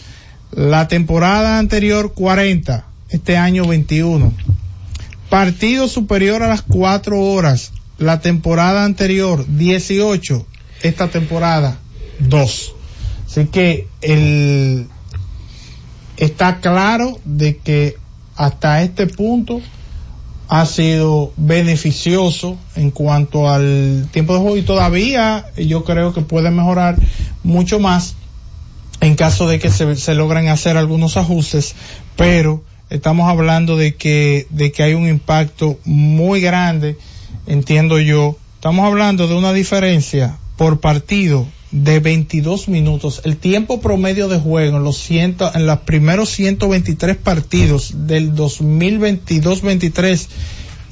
La temporada anterior 40. Este año 21. Partido superior a las 4 horas. La temporada anterior 18. Esta temporada 2. Así que el, está claro de que hasta este punto ha sido beneficioso en cuanto al tiempo de juego y todavía yo creo que puede mejorar mucho más en caso de que se, se logren hacer algunos ajustes, pero estamos hablando de que, de que hay un impacto muy grande, entiendo yo. Estamos hablando de una diferencia por partido de 22 minutos. El tiempo promedio de juego en los ciento, en los primeros 123 partidos del 2022-23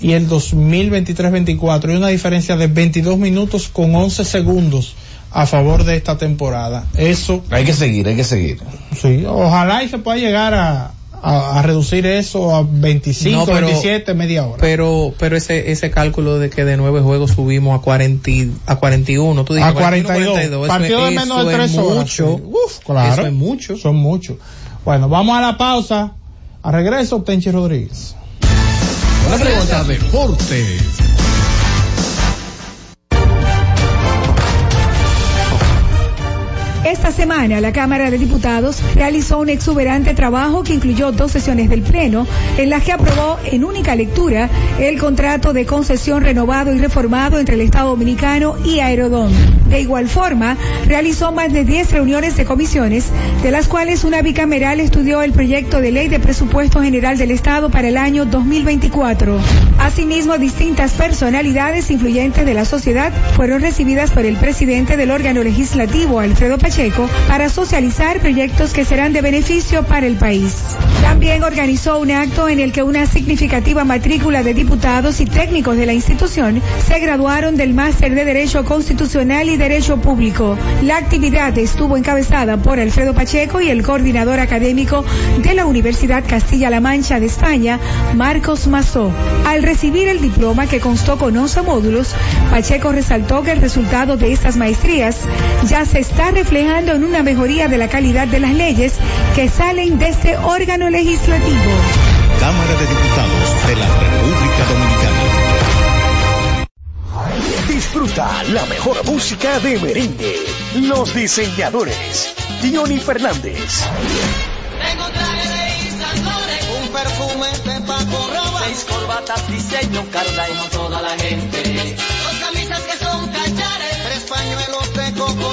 y el 2023-24 hay una diferencia de 22 minutos con 11 segundos a favor de esta temporada. Eso Hay que seguir, hay que seguir. sí, ojalá y se pueda llegar a, a, a reducir eso a 25, No, pero- 27, media hora. Pero, pero ese, ese cálculo de que de nueve juegos subimos a 40, y- a 41, tú dices a 42. 42, eso Partido es- de menos de eso es 3 horas. mucho. sí. Uf, claro. Eso es mucho. Son muchos. Bueno, vamos a la pausa. A regreso, Tenchi Rodríguez. La pregunta deporte. Esta semana la Cámara de Diputados realizó un exuberante trabajo que incluyó dos sesiones del Pleno, en las que aprobó en única lectura el contrato de concesión renovado y reformado entre el Estado Dominicano y Aerodón. De igual forma, realizó más de 10 reuniones de comisiones, de las cuales una bicameral estudió el proyecto de ley de presupuesto general del Estado para el año 2024. Asimismo, distintas personalidades influyentes de la sociedad fueron recibidas por el presidente del órgano legislativo, Alfredo Pacheco, para socializar proyectos que serán de beneficio para el país. También organizó un acto en el que una significativa matrícula de diputados y técnicos de la institución se graduaron del máster de Derecho Constitucional y Derecho Público. La actividad estuvo encabezada por Alfredo Pacheco y el coordinador académico de la Universidad Castilla-La Mancha de España, Marcos Mazó. Al recibir el diploma que constó con 11 módulos, Pacheco resaltó que el resultado de estas maestrías ya se está reflejando en una mejoría de la calidad de las leyes que salen de este órgano legislativo. Cámara de Diputados de la República Dominicana. Disfruta la mejor música de merengue. Los diseñadores. Johnny Fernández. Tengo traje de Loren, un perfume de Paco Rabanne, seis corbatas diseño Carla como toda la gente, dos camisas que son cachares, tres pañuelos de Coco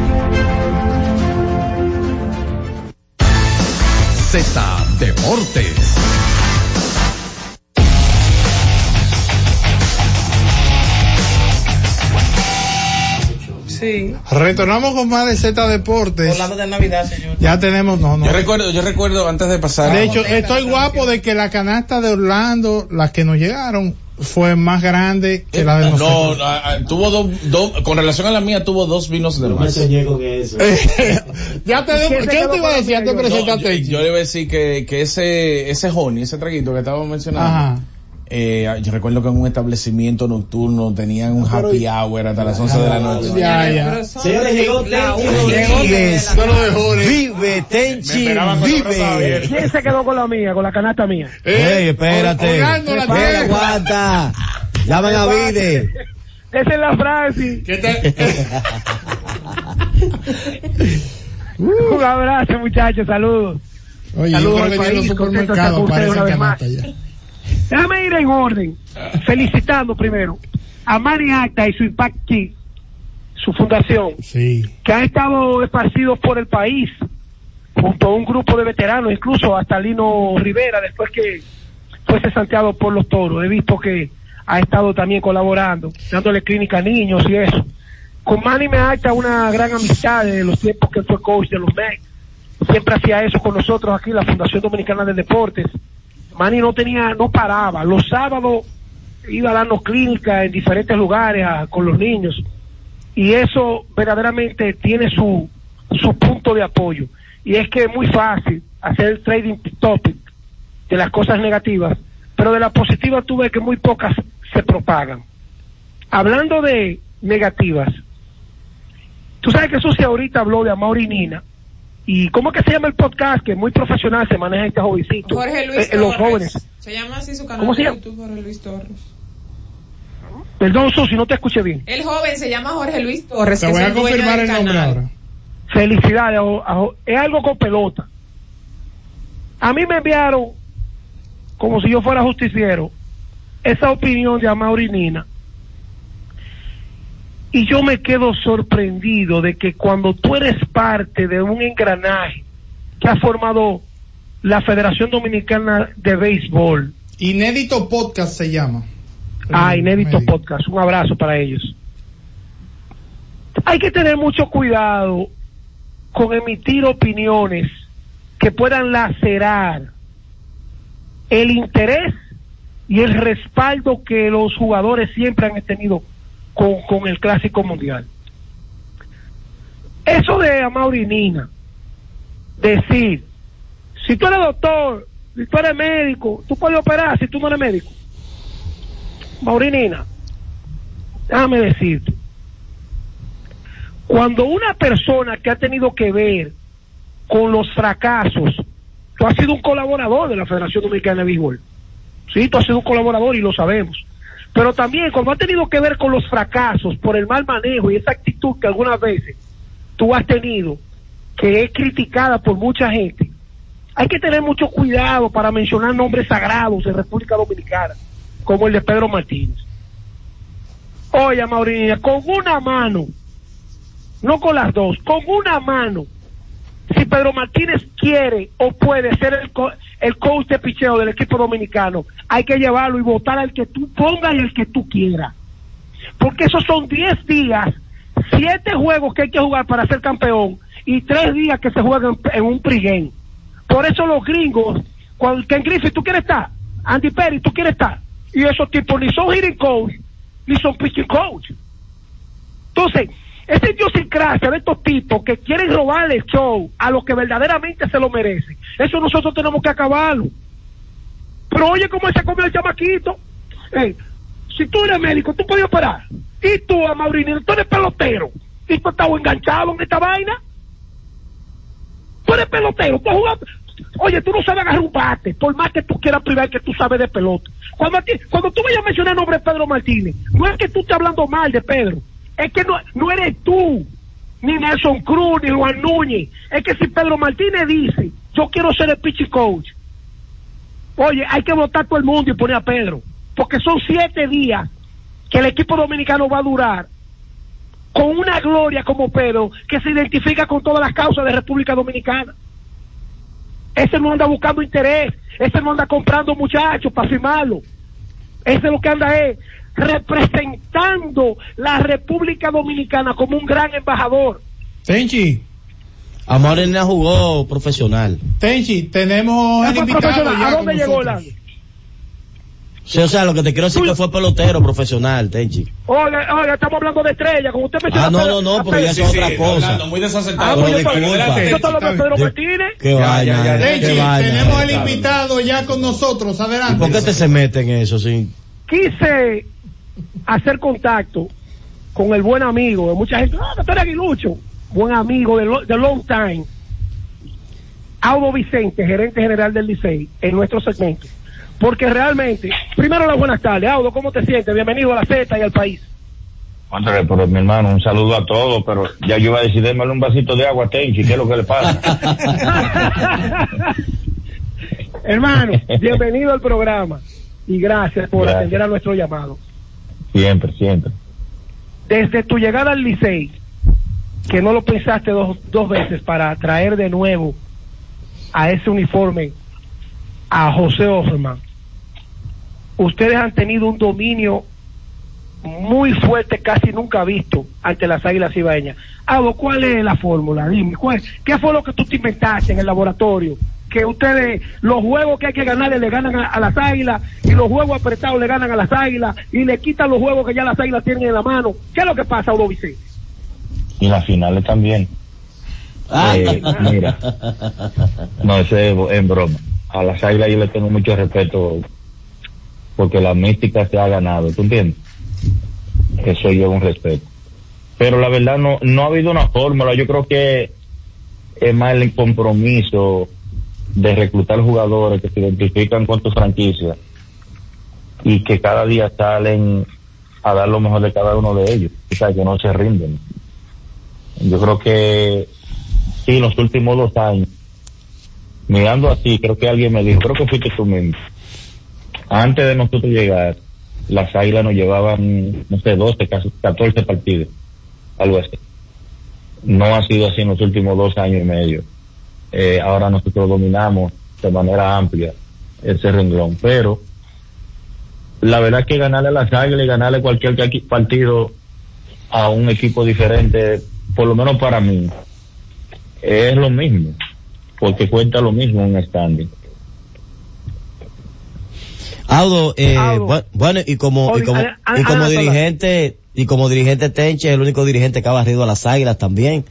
Z Deportes. Sí. Retornamos con más de Z Deportes. Hablando de Navidad, señor. Ya tenemos, no, no. Yo recuerdo, yo recuerdo antes de pasar. De hecho, estoy guapo de que la canasta de Orlando, las que nos llegaron, fue más grande que la de no, nosotros. ah, ah, tuvo dos, dos, con relación a la mía, tuvo dos vinos de No más. con eso. ya te ¿Qué ¿Qué te iba a decir No, presentarte? yo, yo le iba a decir que, que ese, ese honey, ese traguito que estábamos mencionando, Ajá. Eh, yo recuerdo que en un establecimiento nocturno tenían un happy hour hasta las 11 de la noche. Ya, ya. Señores, llegó. Vive, Tenchi, ¿Quién vive. se quedó con la mía, con la canasta mía? Ey, espérate. Aguanta. Llaman a Vide. Esa es la frase. Un abrazo, muchachos, saludos. Oye, yo Saludos creo que los supermercados aparecen ya. Déjame ir en orden, felicitando primero a Mari Acta y su Impact su fundación, Sí. que han estado esparcidos por el país, junto a un grupo de veteranos, incluso hasta Lino Rivera, después que fuese santeado por los toros. He visto que ha estado también colaborando, dándole clínica a niños y eso. Con Manny me acta una gran amistad de los tiempos que fue coach de los Mets. Siempre hacía eso con nosotros aquí, la Fundación Dominicana de Deportes. Manny no tenía, no paraba. Los sábados iba a darnos clínica en diferentes lugares con los niños. Y eso verdaderamente tiene su, su punto de apoyo. Y es que es muy fácil hacer trading topic de las cosas negativas, pero de las positivas tú ves que muy pocas se propagan. Hablando de negativas, tú sabes que Sucia ahorita habló de Amaury Nina, y ¿cómo es que se llama el podcast que muy profesional se maneja este jovencito? Jorge Luis Eh, eh, los Torres. jóvenes. Se llama así su canal ¿Cómo se de llama? YouTube, Jorge Luis Torres. Perdón, Susi, no te escuché bien. El joven se llama Jorge Luis Torres, Te que voy a confirmar el nombre canal. ahora. Felicidades, a- a- es algo con pelota. A mí me enviaron, como si yo fuera justiciero, esa opinión de Amaury Nina. Y yo me quedo sorprendido de que cuando tú eres parte de un engranaje que ha formado la Federación Dominicana de Béisbol, Inédito Podcast se llama. Ah, Inédito Podcast. Un abrazo para ellos. Hay que tener mucho cuidado con emitir opiniones que puedan lacerar el interés y el respaldo que los jugadores siempre han tenido con, con el Clásico Mundial. Eso de Amaury Nina, decir, si tú eres doctor, si tú eres médico, tú puedes operar si tú no eres médico. Maurinina, déjame decirte, cuando una persona que ha tenido que ver con los fracasos, tú has sido un colaborador de la Federación Dominicana de Béisbol, sí, tú has sido un colaborador y lo sabemos, pero también cuando ha tenido que ver con los fracasos por el mal manejo y esa actitud que algunas veces tú has tenido, que es criticada por mucha gente, hay que tener mucho cuidado para mencionar nombres sagrados en República Dominicana, como el de Pedro Martínez. Oye, Maurinia, con una mano, no con las dos, con una mano, si Pedro Martínez quiere o puede ser el, el coach de picheo del equipo dominicano, hay que llevarlo y votar al que tú pongas y al que tú quieras. Porque esos son 10 días, 7 juegos que hay que jugar para ser campeón y 3 días que se juegan en, en un pregame. Por eso los gringos, cuando Ken Griffith, ¿tú quieres estar? Andy Perry, ¿tú quieres estar? Y esos tipos ni son hitting coach, ni son pitching coach. Entonces, esa idiosincrasia de estos tipos que quieren robarle el show a los que verdaderamente se lo merecen, eso nosotros tenemos que acabarlo. Pero oye cómo se comió el chamaquito. Eh, si tú eres médico, tú puedes operar. Y tú, Amaurini, tú eres pelotero. Y tú estás enganchado en esta vaina. Tú eres pelotero, Oye, tú no sabes agarrar un bate, por más que tú quieras privar que tú sabes de pelota. Cuando, ti- cuando tú vayas a mencionar el nombre de Pedro Martínez, no es que tú estés hablando mal de Pedro, es que no, no eres tú, ni Nelson Cruz, ni Juan Núñez. Es que si Pedro Martínez dice, yo quiero ser el pitching coach, oye, hay que votar todo el mundo y poner a Pedro, porque son siete días que el equipo dominicano va a durar con una gloria como Pedro que se identifica con todas las causas de República Dominicana. Ese no anda buscando interés, ese no anda comprando muchachos para firmarlo. Ese lo que anda es representando la República Dominicana como un gran embajador. Tenchi, Amorena jugó profesional. Tenchi, tenemos el Fue invitado ya ¿A dónde llegó? Sí, o sea, lo que te quiero decir que fue pelotero profesional, Tenchi. Oiga, oiga, estamos hablando de estrella. Como usted menciona Ah, no, no, no, porque ya Pedro- es otra cosa. muy Ah, desacertado. pues yo Pero yo Pedro Martínez. Qué vaina, Tenchi, tenemos el invitado ya con nosotros. ¿Y Adelante. por qué te se mete en eso? Sí? quise hacer contacto con el buen amigo de mucha gente. Ah, eres aguilucho. Buen amigo de, lo- de long time. Audo Vicente, gerente general del Licey, en nuestro segmento. Porque realmente, primero las buenas tardes. Audo, ¿cómo te sientes? Bienvenido a la Z y al país. André, pero mi hermano, un saludo a todos, pero ya yo iba a decir, démosle un vasito de agua a Tenchi, ¿qué es lo que le pasa? Hermano, bienvenido al programa. Y gracias por Gracias. atender a nuestro llamado. Siempre, siempre. desde tu llegada al Licey, que no lo pensaste dos, dos veces para traer de nuevo a ese uniforme a José Offerman, ustedes han tenido un dominio muy fuerte, casi nunca visto, ante las águilas ibaeñas. Ado, ¿cuál es la fórmula? Dime, ¿cuál- ¿qué fue lo que tú te inventaste en el laboratorio? Que ustedes, los juegos que hay que ganarle le ganan a, a las águilas y los juegos apretados le ganan a las águilas y le quitan los juegos que ya las águilas tienen en la mano. ¿Qué es lo que pasa, Audo Vicente? Y las finales también. Eh, mira, no, ese es en broma. A las águilas yo le tengo mucho respeto porque la mística se ha ganado, ¿tú entiendes? Eso yo un respeto. Pero la verdad no, no ha habido una fórmula, yo creo que es más el compromiso de reclutar jugadores que se identifican con tu franquicia y que cada día salen a dar lo mejor de cada uno de ellos, o sea, que no se rinden. Yo creo que sí, los últimos dos años, mirando así, creo que alguien me dijo, creo que fuiste tú mismo, antes de nosotros llegar, las águilas nos llevaban, no sé, 12, casi 14 partidos, algo así. No ha sido así en los últimos dos años y medio. Eh, ahora nosotros dominamos de manera amplia ese renglón, pero la verdad es que ganarle a las águilas y ganarle cualquier partido a un equipo diferente, por lo menos para mí, es lo mismo, porque cuenta lo mismo un standing. Audo, eh, bu- bueno, y como, y como, y como dirigente, y como dirigente Tenche es el único dirigente que ha barrido a las águilas también.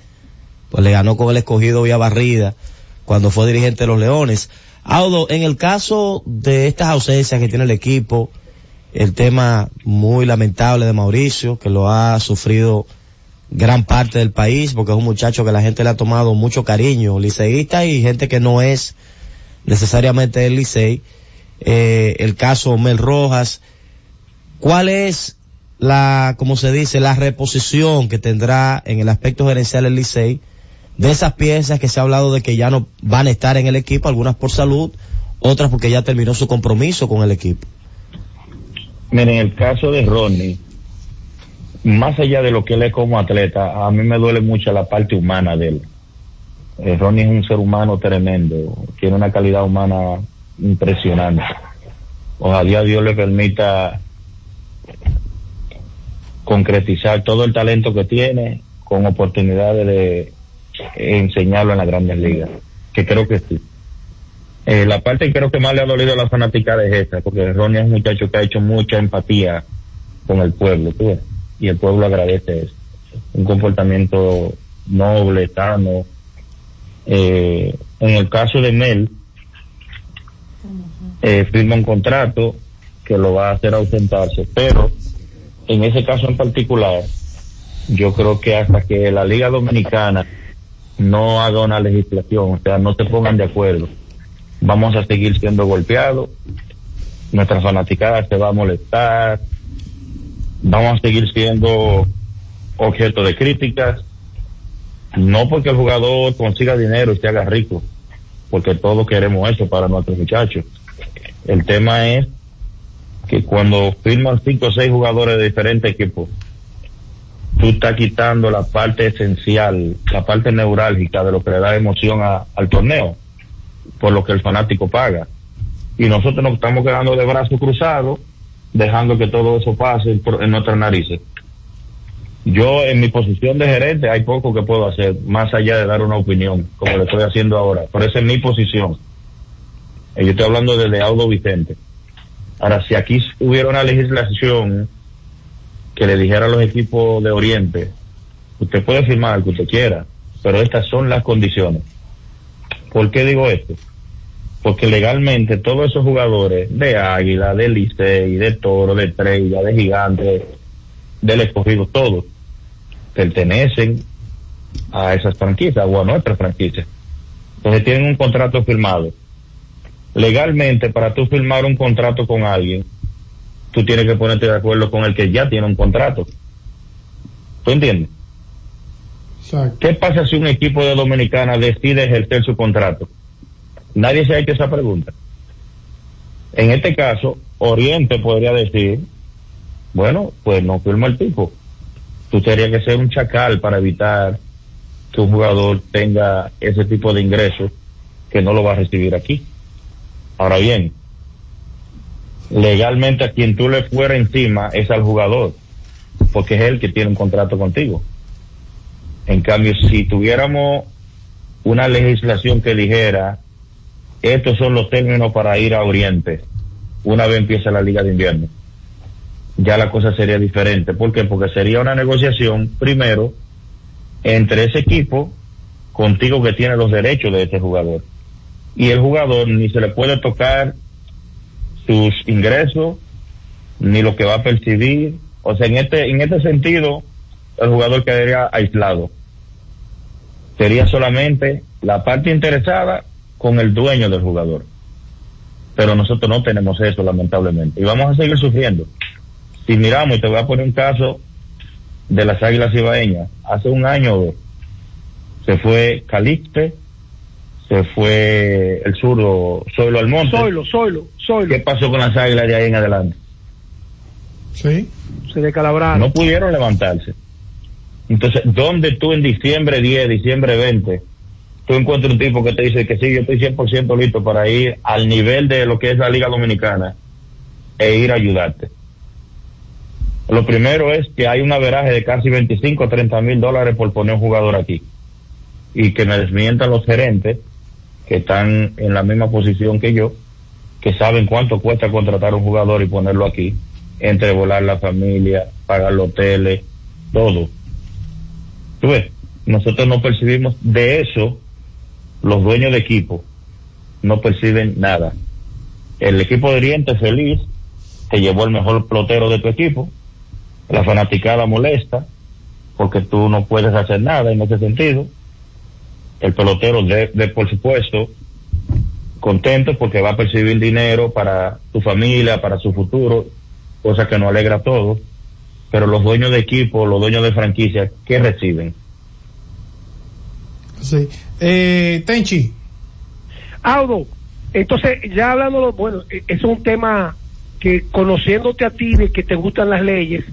Pues le ganó con el escogido vía barrida cuando fue dirigente de los Leones. Audo, en el caso de estas ausencias que tiene el equipo, el tema muy lamentable de Mauricio, que lo ha sufrido gran parte del país, porque es un muchacho que la gente le ha tomado mucho cariño, liceísta y gente que no es necesariamente del Licey. Eh, el caso Mel Rojas. ¿Cuál es la, como se dice, la reposición que tendrá en el aspecto gerencial el Licey de esas piezas que se ha hablado de que ya no van a estar en el equipo, algunas por salud, otras porque ya terminó su compromiso con el equipo? Miren, el caso de Ronnie, más allá de lo que él es como atleta, a mí me duele mucho la parte humana de él. Eh, Ronnie es un ser humano tremendo, tiene una calidad humana impresionante. Ojalá Dios le permita concretizar todo el talento que tiene con oportunidades de enseñarlo en las grandes ligas, que creo que sí. Eh, la parte que creo que más le ha dolido a la fanática es esta, porque Ronnie es un muchacho que ha hecho mucha empatía con el pueblo, ¿tú ves? y el pueblo agradece eso. Un comportamiento noble, sano. Eh, en el caso de Mel, eh, firma un contrato que lo va a hacer ausentarse, pero en ese caso en particular, yo creo que hasta que la Liga Dominicana no haga una legislación, o sea, no se pongan de acuerdo, vamos a seguir siendo golpeados, nuestra fanaticada se va a molestar, vamos a seguir siendo objeto de críticas, no porque el jugador consiga dinero y se haga rico, porque todos queremos eso para nuestros muchachos. El tema es que cuando firman cinco o seis jugadores de diferentes equipos, tú estás quitando la parte esencial, la parte neurálgica de lo que le da emoción a- al torneo. por lo que el fanático paga. Y nosotros nos estamos quedando de brazos cruzados, dejando que todo eso pase por- en nuestras narices. Yo, en mi posición de gerente, hay poco que puedo hacer, más allá de dar una opinión, como lo estoy haciendo ahora. Pero esa es mi posición. Eh, Yo estoy hablando desde Audo Vicente. Ahora, si aquí hubiera una legislación que le dijera a los equipos de Oriente, usted puede firmar lo que usted quiera, pero estas son las condiciones. ¿Por qué digo esto? Porque legalmente todos esos jugadores de Águila, de Licey, de Toro, de Estrella, de Gigante, del Escogido, todos pertenecen a esas franquicias o a nuestras franquicias. Entonces tienen un contrato firmado. Legalmente, para tú firmar un contrato con alguien, tú tienes que ponerte de acuerdo con el que ya tiene un contrato. ¿Tú entiendes? ¿Qué pasa si un equipo de Dominicana decide ejercer su contrato? Nadie se ha hecho esa pregunta. En este caso, Oriente podría decir, bueno, pues no firma el tipo. Tú tendrías que ser un chacal para evitar que un jugador tenga ese tipo de ingresos que no lo va a recibir aquí. Ahora bien, legalmente a quien tú le fuera encima es al jugador, porque es él que tiene un contrato contigo. En cambio, si tuviéramos una legislación que dijera, estos son los términos para ir a Oriente, una vez empieza la Liga de Invierno, ya la cosa sería diferente. ¿Por qué? Porque sería una negociación, primero, entre ese equipo contigo que tiene los derechos de ese jugador. Y el jugador ni se le puede tocar sus ingresos, ni lo que va a percibir. O sea, en este, en este sentido, el jugador quedaría aislado. Sería solamente la parte interesada con el dueño del jugador. Pero nosotros no tenemos eso, lamentablemente. Y vamos a seguir sufriendo. Si miramos, y te voy a poner un caso de las águilas ibaeñas, hace un año se fue Calixte, se fue el zurdo Zoilo Almonte. Zoilo, Zoilo, Zoilo. ¿Qué pasó con las águilas de ahí en adelante? Sí. Se descalabraron. No pudieron levantarse. Entonces, ¿dónde tú en diciembre 10, diciembre 20, tú encuentras un tipo que te dice que sí, yo estoy 100% listo para ir al nivel de lo que es la Liga Dominicana e ir a ayudarte? Lo primero es que hay un averaje de casi 25 o 30 mil dólares por poner un jugador aquí. Y que me desmientan los gerentes que están en la misma posición que yo, que saben cuánto cuesta contratar un jugador y ponerlo aquí, entre volar la familia, pagar los hoteles, todo. ¿Tú ves? Nosotros no percibimos de eso, los dueños de equipo no perciben nada. El equipo de Oriente feliz, te llevó el mejor plotero de tu equipo, la fanaticada molesta, porque tú no puedes hacer nada en ese sentido. El pelotero de, de por supuesto, contento porque va a percibir dinero para tu familia, para su futuro, cosa que nos alegra a todos. Pero los dueños de equipo, los dueños de franquicia, ¿qué reciben? Sí. Eh, Tenchi. Audo, entonces ya hablando, bueno, e- eso es un tema que conociéndote a ti de que te gustan las leyes,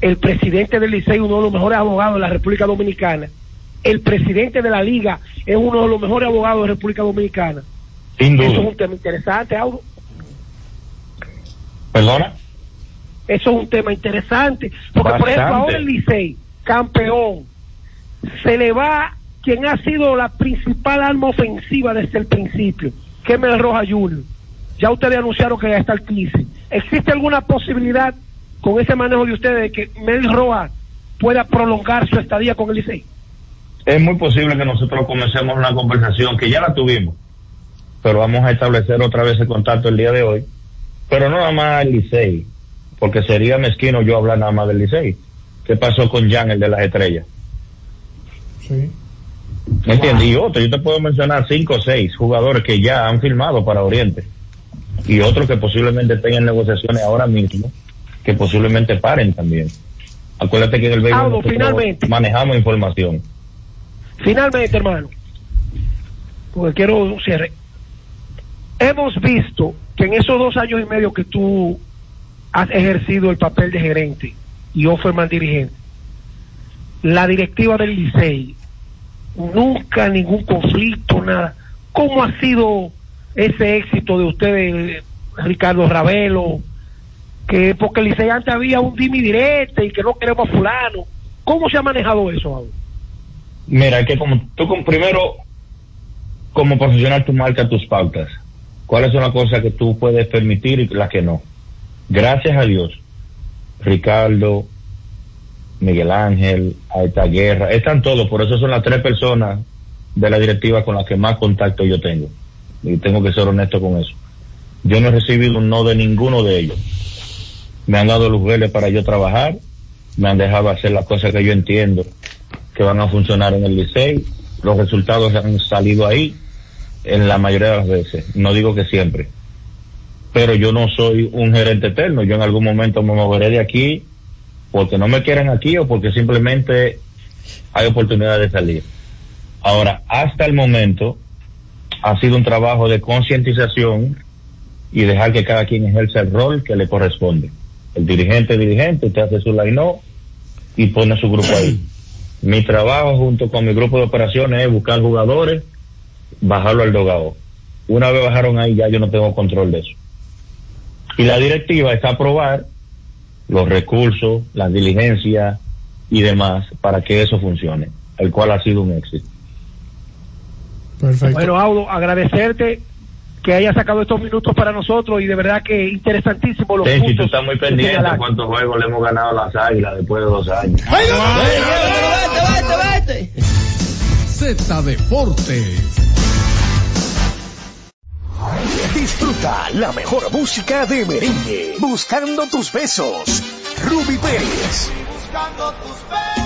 el presidente del Licey, uno de los mejores abogados de la República Dominicana, el presidente de la liga es uno de los mejores abogados de República Dominicana. Sin duda. Eso es un tema interesante, Audo. ¿Perdona? Eso es un tema interesante. Porque, por ejemplo, ahora el Licey, campeón, se le va quien ha sido la principal arma ofensiva desde el principio, que es Mel Roja Junior. Ya ustedes anunciaron que ya está el 15. ¿Existe alguna posibilidad con ese manejo de ustedes de que Mel Roja pueda prolongar su estadía con el Licey? Es muy posible que nosotros comencemos una conversación que ya la tuvimos, pero vamos a establecer otra vez el contacto el día de hoy, pero no nada más el Licey, porque sería mezquino yo hablar nada más del Licey. ¿Qué pasó con Jan, el de las estrellas? Sí. ¿Me entiendes? Y otro, yo te puedo mencionar cinco o seis jugadores que ya han firmado para Oriente y otros que posiblemente tengan negociaciones ahora mismo que posiblemente paren también. Acuérdate que en el béisbol manejamos información. Finalmente, hermano, porque quiero un cierre. Hemos visto que en esos dos años y medio que tú has ejercido el papel de gerente y Offerman dirigente, la directiva del Licey, nunca ningún conflicto, nada, ¿Cómo ha sido ese éxito de ustedes, Ricardo Ravelo? Que porque el Licey antes había un dimi directo y que no queremos a fulano. ¿Cómo se ha manejado eso ahora? Mira, que como tú con, primero, como profesional, tú marcas tus pautas. ¿Cuáles son las cosas que tú puedes permitir y las que no? Gracias a Dios, Ricardo, Miguel Ángel, Aita Guerra, están todos, por eso son las tres personas de la directiva con las que más contacto yo tengo. Y tengo que ser honesto con eso. Yo no he recibido un no de ninguno de ellos. Me han dado luz verde para yo trabajar, me han dejado hacer las cosas que yo entiendo que van a funcionar en el liceo. Los resultados han salido ahí en la mayoría de las veces. No digo que siempre. Pero yo no soy un gerente eterno. Yo en algún momento me moveré de aquí porque no me quieran aquí o porque simplemente hay oportunidad de salir. Ahora, hasta el momento ha sido un trabajo de concientización y dejar que cada quien ejerza el rol que le corresponde. El dirigente, dirigente, usted hace su line y pone su grupo ahí. Mi trabajo junto con mi grupo de operaciones es buscar jugadores, bajarlo al dogado. Una vez bajaron ahí ya yo no tengo control de eso. Y la directiva está a aprobar los recursos, las diligencias y demás para que eso funcione, el cual ha sido un éxito. Perfecto. Bueno, Audo, agradecerte que haya sacado estos minutos para nosotros y de verdad que interesantísimo los tú puntos estás muy que tiene pendiente de cuántos juegos le hemos ganado a las águilas después de dos años. Z Deportes. Disfruta la mejor música de merengue. Buscando tus besos. Ruby Pérez. Buscando tus besos,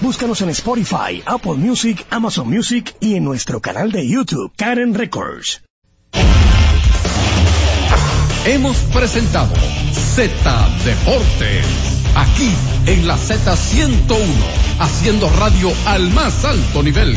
Búscanos en Spotify, Apple Music, Amazon Music y en nuestro canal de YouTube, Karen Records. Hemos presentado Z Deportes. Aquí en la Z101, haciendo radio al más alto nivel.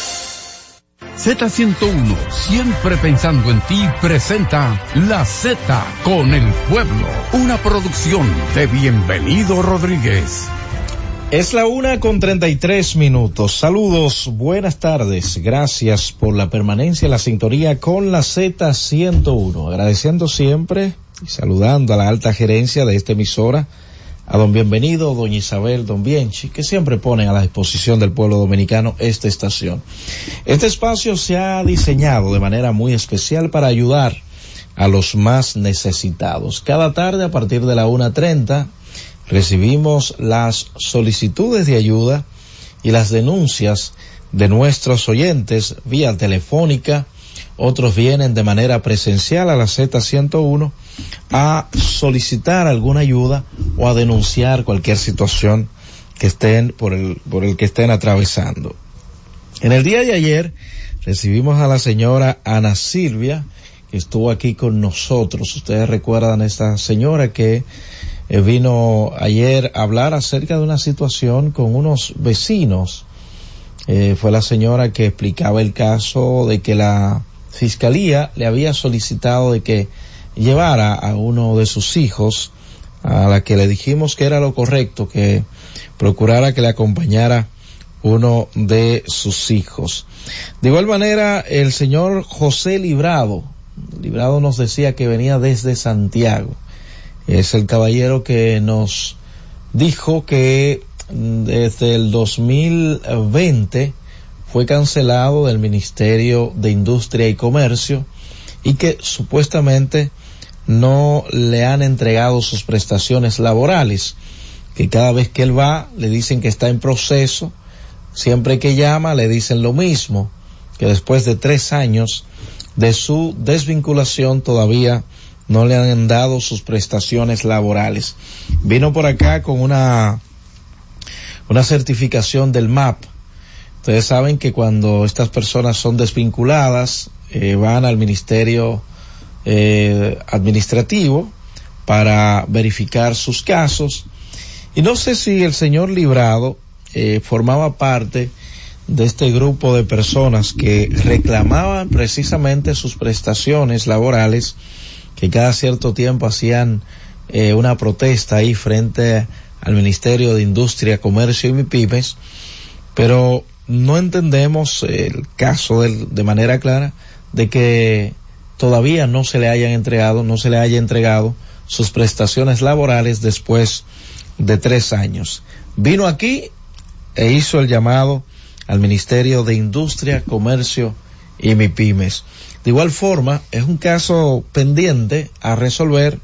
Z101, siempre pensando en ti, presenta La Z con el pueblo, una producción de Bienvenido Rodríguez. Es la una con 33 minutos. Saludos, buenas tardes. Gracias por la permanencia en la sintonía con la Z101. Agradeciendo siempre y saludando a la alta gerencia de esta emisora, a don Bienvenido, doña Isabel, don Bienchi, que siempre ponen a la disposición del pueblo dominicano esta estación. Este espacio se ha diseñado de manera muy especial para ayudar a los más necesitados. Cada tarde a partir de la 1.30 recibimos las solicitudes de ayuda y las denuncias de nuestros oyentes vía telefónica. Otros vienen de manera presencial a la Z101 a solicitar alguna ayuda o a denunciar cualquier situación que estén por el, por el que estén atravesando. En el día de ayer recibimos a la señora Ana Silvia, que estuvo aquí con nosotros. Ustedes recuerdan a esta señora que eh, vino ayer a hablar acerca de una situación con unos vecinos. Eh, fue la señora que explicaba el caso de que la fiscalía le había solicitado de que llevara a uno de sus hijos, a la que le dijimos que era lo correcto, que procurara que le acompañara uno de sus hijos. De igual manera, el señor José Librado, Librado nos decía que venía desde Santiago. Es el caballero que nos dijo que desde el 2020 fue cancelado del Ministerio de Industria y Comercio y que supuestamente no le han entregado sus prestaciones laborales, que cada vez que él va le dicen que está en proceso, siempre que llama le dicen lo mismo, que después de tres años de su desvinculación todavía no le han dado sus prestaciones laborales. Vino por acá con una, una certificación del MAP. Ustedes saben que cuando estas personas son desvinculadas, eh, van al Ministerio eh, Administrativo para verificar sus casos. Y no sé si el señor Librado eh, formaba parte de este grupo de personas que reclamaban precisamente sus prestaciones laborales, que cada cierto tiempo hacían eh, una protesta ahí frente al Ministerio de Industria, Comercio y MIPIMES, pero no entendemos el caso de, de manera clara de que todavía no se le hayan entregado, no se le haya entregado sus prestaciones laborales después de tres años. Vino aquí e hizo el llamado al Ministerio de Industria, Comercio y MIPIMES. De igual forma, es un caso pendiente a resolver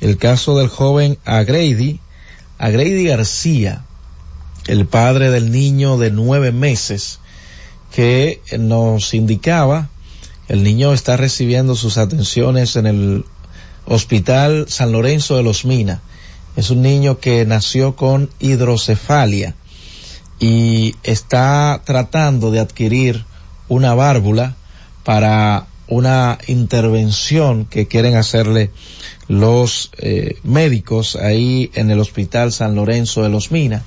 el caso del joven Agredi, Agredi García, el padre del niño de nueve meses, que nos indicaba, el niño está recibiendo sus atenciones en el Hospital San Lorenzo de los Minas. Es un niño que nació con hidrocefalia y está tratando de adquirir una válvula para una intervención que quieren hacerle los eh, médicos ahí en el Hospital San Lorenzo de los Minas,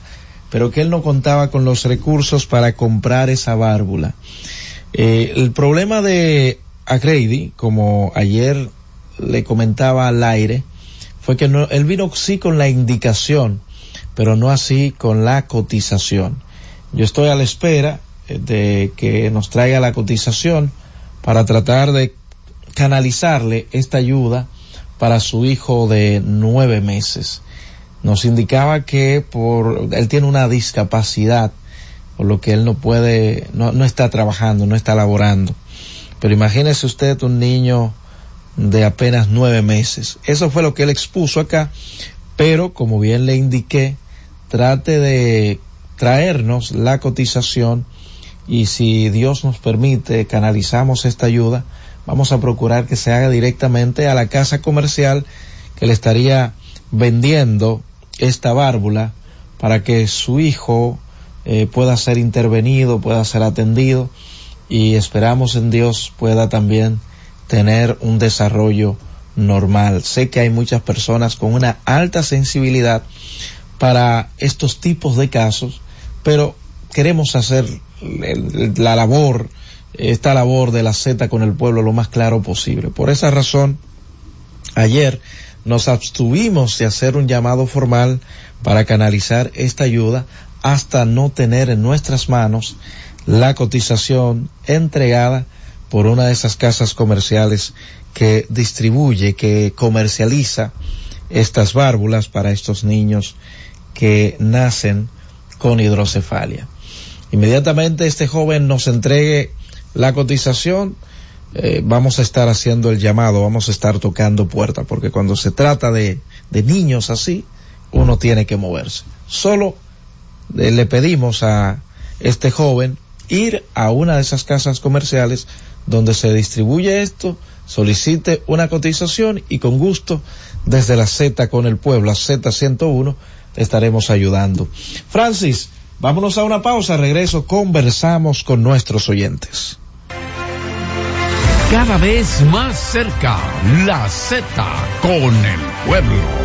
pero que él no contaba con los recursos para comprar esa válvula. Eh, el problema de Agrady, como ayer le comentaba al aire, fue que no, él vino sí con la indicación, pero no así con la cotización. Yo estoy a la espera eh, de que nos traiga la cotización para tratar de canalizarle esta ayuda para su hijo de nueve meses. Nos indicaba que por él tiene una discapacidad, por lo que él no puede, no, no está trabajando, no está laborando. Pero imagínese usted un niño de apenas nueve meses. Eso fue lo que él expuso acá, pero como bien le indiqué, trate de traernos la cotización y si Dios nos permite, canalizamos esta ayuda, vamos a procurar que se haga directamente a la casa comercial que le estaría vendiendo esta válvula para que su hijo eh, pueda ser intervenido, pueda ser atendido y esperamos en Dios pueda también tener un desarrollo normal. Sé que hay muchas personas con una alta sensibilidad para estos tipos de casos, pero queremos hacer la labor esta labor de la Z con el pueblo lo más claro posible. Por esa razón, ayer nos abstuvimos de hacer un llamado formal para canalizar esta ayuda hasta no tener en nuestras manos la cotización entregada por una de esas casas comerciales que distribuye, que comercializa estas válvulas para estos niños que nacen con hidrocefalia. Inmediatamente este joven nos entregue la cotización, eh, vamos a estar haciendo el llamado, vamos a estar tocando puertas, porque cuando se trata de, de niños así, uno tiene que moverse. Solo eh, le pedimos a este joven ir a una de esas casas comerciales donde se distribuye esto, solicite una cotización y con gusto desde la Z con el pueblo, a Z101, estaremos ayudando. Francis, vámonos a una pausa, regreso, conversamos con nuestros oyentes. Cada vez más cerca, la Z con el pueblo.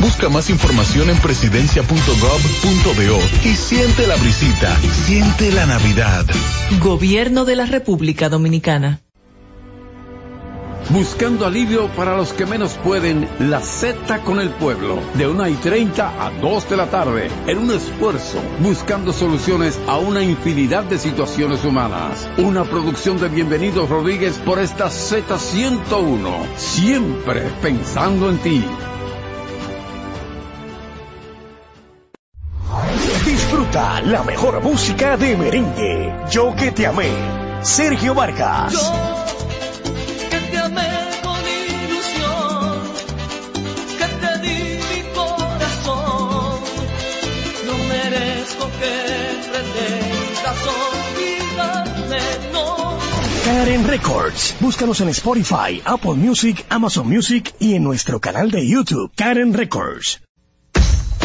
Busca más información en presidencia.gov.do y siente la brisita, siente la Navidad. Gobierno de la República Dominicana. Buscando alivio para los que menos pueden, la Z con el pueblo, de 1 y 30 a 2 de la tarde, en un esfuerzo, buscando soluciones a una infinidad de situaciones humanas. Una producción de Bienvenidos Rodríguez por esta Z101, siempre pensando en ti. Disfruta la mejor música de merengue. Yo que te amé. Sergio Vargas. que te amé con ilusión, que te di mi corazón. No merezco que pretendas olvidarme, no. Karen Records. Búscanos en Spotify, Apple Music, Amazon Music y en nuestro canal de YouTube, Karen Records.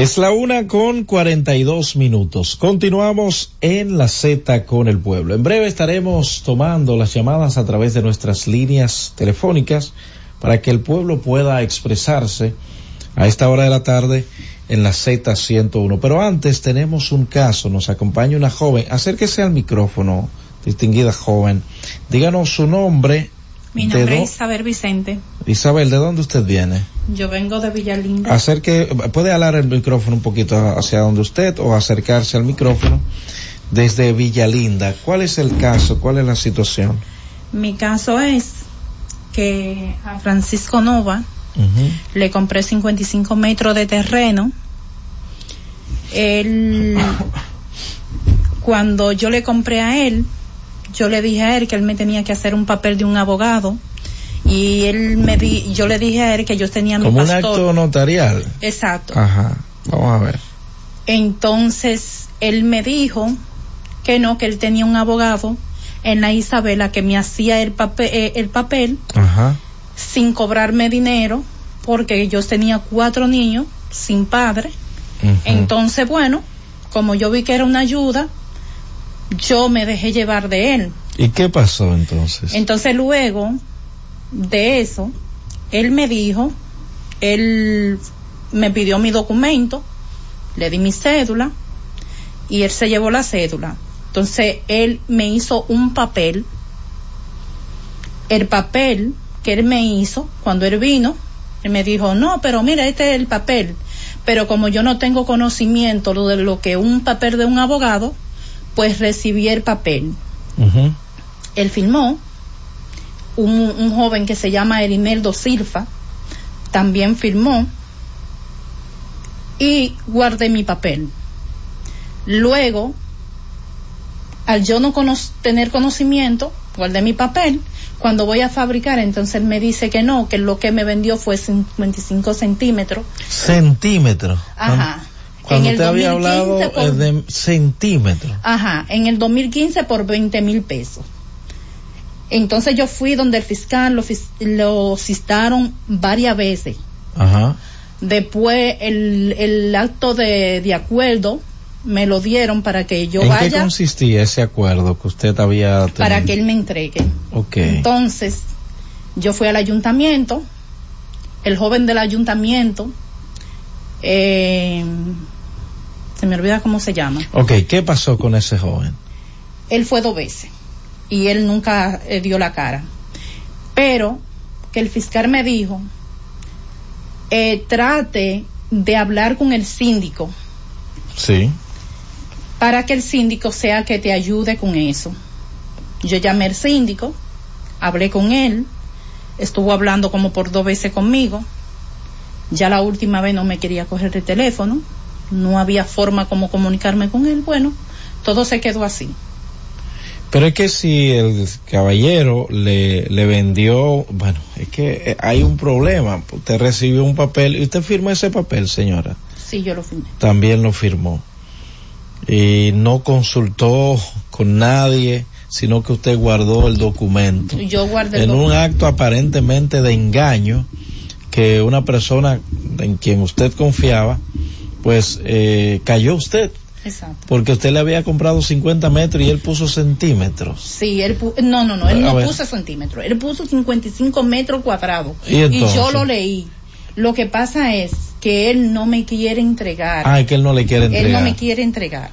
Es la una con 42 minutos. Continuamos en la Z con el pueblo. En breve estaremos tomando las llamadas a través de nuestras líneas telefónicas para que el pueblo pueda expresarse a esta hora de la tarde en la Z101. Pero antes tenemos un caso, nos acompaña una joven. Acérquese al micrófono, distinguida joven. Díganos su nombre. Mi nombre es Isabel Vicente. Isabel, ¿de dónde usted viene? Yo vengo de Villalinda. Acerque, puede hablar el micrófono un poquito hacia donde usted o acercarse al micrófono desde Villalinda. ¿Cuál es el caso? ¿Cuál es la situación? Mi caso es que a Francisco Nova le compré 55 metros de terreno. Él, cuando yo le compré a él, yo le dije a él que él me tenía que hacer un papel de un abogado y él me di, yo le dije a él que yo tenía mi Como un acto notarial. Exacto. Ajá. Vamos a ver. Entonces él me dijo que no, que él tenía un abogado en la Isabela que me hacía el papel, eh, el papel Ajá. sin cobrarme dinero porque yo tenía cuatro niños sin padre. Entonces, bueno, como yo vi que era una ayuda, yo me dejé llevar de él. ¿Y qué pasó entonces? Entonces luego de eso, él me dijo, él me pidió mi documento, le di mi cédula y él se llevó la cédula. Entonces él me hizo un papel. El papel que él me hizo cuando él vino, él me dijo, no, pero mira, este es el papel. Pero como yo no tengo conocimiento de lo que un papel de un abogado, pues recibí el papel. Él firmó, un, un joven que se llama Erineldo Silva también firmó y guardé mi papel. Luego, al yo no cono- tener conocimiento, guardé mi papel. Cuando voy a fabricar, entonces me dice que no, que lo que me vendió fue 55 centímetros. Centímetros. Ajá. Cuando en el usted había 2015 hablado por- eh, de centímetros. Ajá, en el 2015 por 20 mil pesos. Entonces yo fui donde el fiscal lo, lo varias veces. Ajá. Después el, el acto de, de acuerdo me lo dieron para que yo ¿En qué vaya, consistía ese acuerdo que usted había tenido? para que él me entregue. Ok. Entonces yo fui al ayuntamiento, el joven del ayuntamiento, eh, se me olvida cómo se llama. Ok, ¿qué pasó con ese joven? él fue dos veces y él nunca eh, dio la cara. Pero que el fiscal me dijo, eh, trate de hablar con el síndico Sí. para que el síndico sea que te ayude con eso. Yo llamé al síndico, hablé con él, estuvo hablando como por dos veces conmigo. Ya la última vez no me quería coger el teléfono, no había forma como comunicarme con él. Bueno, todo se quedó así. Pero es que si el caballero le, le vendió, bueno, es que eh, hay un problema. Usted recibió un papel y usted firmó ese papel, señora. Sí, yo lo firmé. También lo firmó. Y no consultó con nadie, sino que usted guardó el documento. Yo guardé el En un acto aparentemente de engaño que una persona en quien usted confiaba, pues eh, cayó usted. Exacto. Porque usted le había comprado 50 metros y él puso centímetros. Sí, él pu- no, no, no, él A no ver. puso centímetros, él puso 55 metros cuadrados. ¿Y yo lo leí. Lo que pasa es que él no me quiere entregar. Ah, es que él no le quiere entregar. Él no me quiere entregar.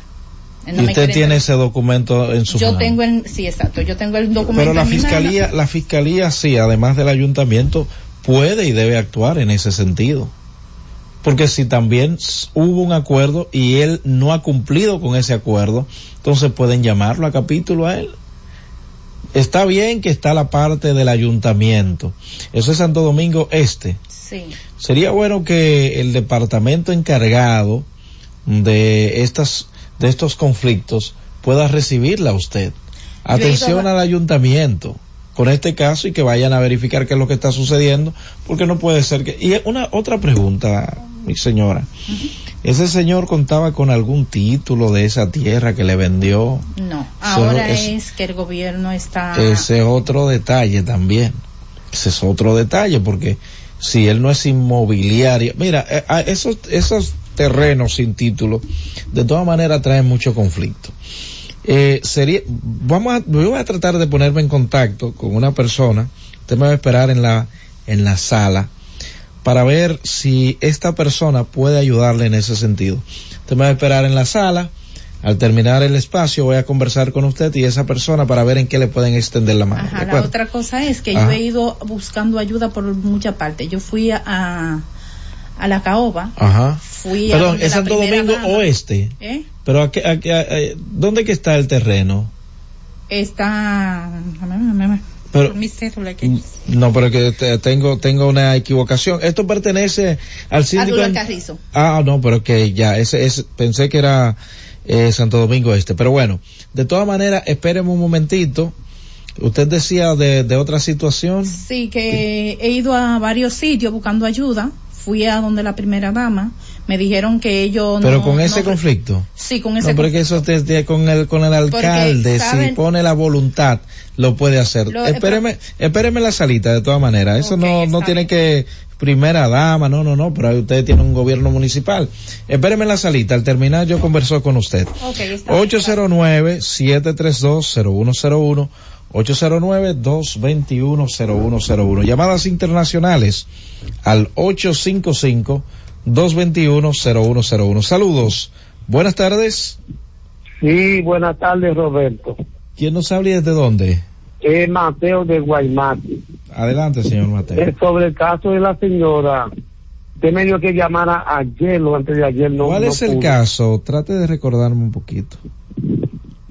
No y usted tiene entregar. ese documento en su Yo mano. tengo el, sí, exacto, yo tengo el documento. Pero la en mi mano. fiscalía, la fiscalía sí, además del ayuntamiento, puede y debe actuar en ese sentido. Porque si también hubo un acuerdo y él no ha cumplido con ese acuerdo, entonces pueden llamarlo a capítulo a él. Está bien que está la parte del ayuntamiento. Eso es Santo Domingo Este. Sí. Sería bueno que el departamento encargado de estas de estos conflictos pueda recibirla a usted. Atención al ayuntamiento con este caso y que vayan a verificar qué es lo que está sucediendo, porque no puede ser que y una otra pregunta, mi señora. Ese señor contaba con algún título de esa tierra que le vendió. No, ahora es- es, que el gobierno está. Ese es otro detalle también. Ese es otro detalle porque si él no es inmobiliario, mira, eh, a esos, esos terrenos sin título, de todas maneras traen mucho conflicto. Eh, sería, vamos a, yo voy a tratar de ponerme en contacto con una persona, usted me va a esperar en la, en la sala, para ver si esta persona puede ayudarle en ese sentido. Usted me va a esperar en la sala, al terminar el espacio voy a conversar con usted y esa persona para ver en qué le pueden extender la mano. ¿de Ajá, la otra cosa es que Ajá. yo he ido buscando ayuda por muchas partes. Yo fui a, a la caoba, Ajá. fui a Perdón, donde es Santo Domingo. Oeste. ¿Eh? Pero aquí, aquí, eh, ¿dónde que está el terreno? Está. Pero- mi cédula aquí. No, pero que te- tengo tengo una equivocación. Esto pertenece al síndico. En- Carrizo. Ah, no, pero que ya, ese, ese, pensé que era eh, Santo Domingo Este. Pero bueno, de todas maneras, espéreme un momentito. Usted decía de, de otra situación. Sí, que he ido a varios sitios buscando ayuda. Fui a donde la primera dama. Me dijeron que ellos Pero no- con ese no- conflicto. Sí, con ese No, pero es que eso te- te- con el con el alcalde, si ¿saben? pone la voluntad, lo puede hacer. Lo- espéreme, espéreme en la salita de todas maneras. Eso no no tiene que primera dama, no, no, no, pero ahí usted tiene un gobierno municipal. Espéreme en la salita, al terminar yo converso con usted. Ok, está. 809-732-0101, 809-221-0101. Llamadas internacionales al 855-221-0101. Saludos. Buenas tardes. Sí, buenas tardes, Roberto. ¿Quién nos habla y desde dónde? Es Mateo de Guaymate. Adelante, señor Mateo. Es sobre el caso de la señora. Usted me dio que llamara ayer o antes de ayer. No, ¿Cuál no es el caso? Trate de recordarme un poquito.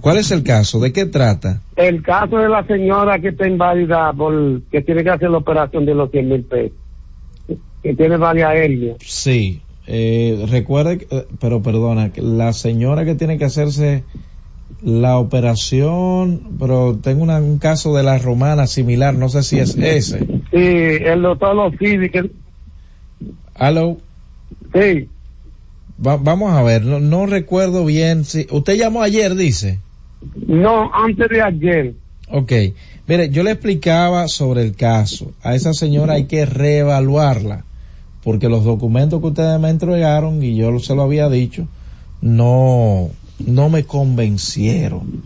¿Cuál es el caso? ¿De qué trata? El caso de la señora que está inválida por que tiene que hacer la operación de los 100 mil pesos. Que tiene varias hernias. Sí. Eh, recuerde, eh, pero perdona, la señora que tiene que hacerse la operación, pero tengo una- un caso de la romana similar, no sé si es ese. Sí, el doctor Lofidi, que Aló. Sí. Va- vamos a ver, no, no recuerdo bien si... ¿Usted llamó ayer, dice? No, antes de ayer. Ok. Mire, yo le explicaba sobre el caso. A esa señora hay que reevaluarla, porque los documentos que ustedes me entregaron, y yo se lo había dicho, no, no me convencieron.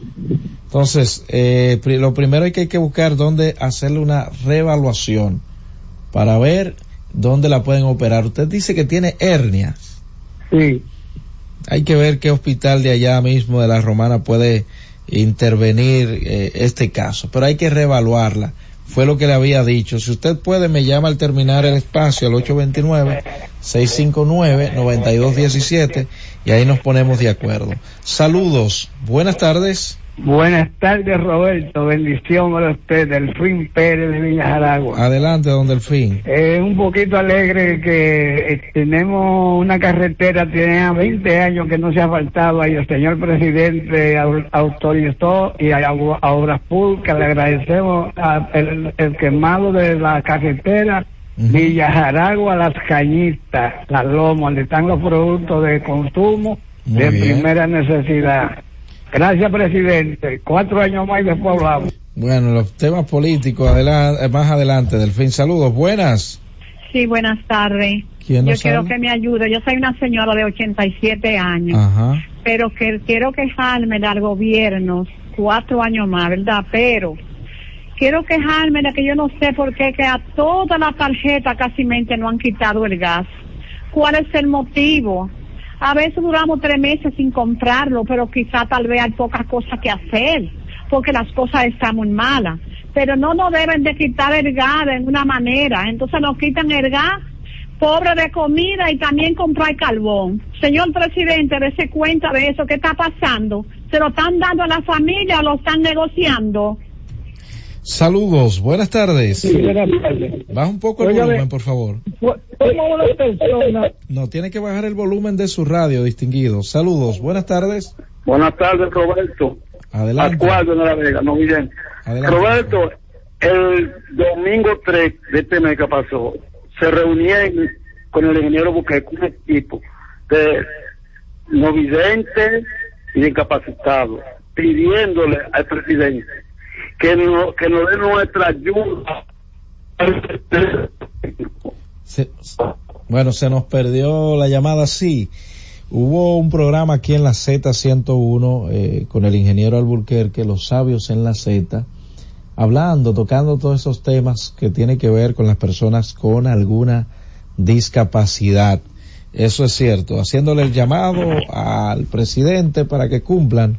Entonces, eh, lo primero es que hay que buscar dónde hacerle una reevaluación para ver dónde la pueden operar. Usted dice que tiene hernias. Sí. Hay que ver qué hospital de allá mismo de la Romana puede intervenir eh, este caso, pero hay que reevaluarla. Fue lo que le había dicho. Si usted puede, me llama al terminar el espacio al 829-659-9217 y ahí nos ponemos de acuerdo. Saludos, buenas tardes. Buenas tardes, Roberto. Bendición para usted, Delfín Pérez de Villa Jaragua. Adelante, don Delfín. Eh, un poquito alegre que eh, tenemos una carretera, tiene 20 años que no se ha faltado ahí. El señor presidente au- autorizó y a, a Obras Públicas le agradecemos a el, el quemado de la carretera Villa Jaragua, Las Cañitas, La Loma, donde están los productos de consumo Muy de bien. primera necesidad. Gracias, presidente. Cuatro años más y después hablamos. Bueno, los temas políticos, adelante, más adelante, Delfín. Saludos, buenas. Sí, buenas tardes. ¿Quién Yo quiero habla? que me ayude. Yo soy una señora de 87 años, Ajá. pero que quiero quejarme al gobierno cuatro años más, ¿verdad? Pero quiero quejarme de que yo no sé por qué que a toda la tarjeta casi mente no han quitado el gas. ¿Cuál es el motivo? A veces duramos tres meses sin comprarlo, pero quizá tal vez hay pocas cosas que hacer, porque las cosas están muy malas. Pero no nos deben de quitar el gas de una manera. Entonces nos quitan el gas, pobre de comida y también comprar carbón. Señor presidente, dése cuenta de eso. ¿Qué está pasando? ¿Se lo están dando a la familia o lo están negociando? Saludos, buenas tardes. buenas tardes. Baja un poco el volumen, por favor. Como una persona. No, tiene que bajar el volumen de su radio, distinguido. Saludos, buenas tardes. Buenas tardes, Roberto. Adelante. Acuardo de la Vega, no bien. Adelante. Roberto, el domingo 3 de este mes que pasó, se reunieron con el ingeniero Buqueque un equipo de no videntes y incapacitados, pidiéndole al presidente que, no, que nos dé nuestra ayuda. Se- bueno, se nos perdió la llamada, sí. Hubo un programa aquí en la Z101 eh, con el ingeniero Alburquerque, Los Sabios en la Z, hablando, tocando todos esos temas que tienen que ver con las personas con alguna discapacidad. Eso es cierto, haciéndole el llamado al presidente para que cumplan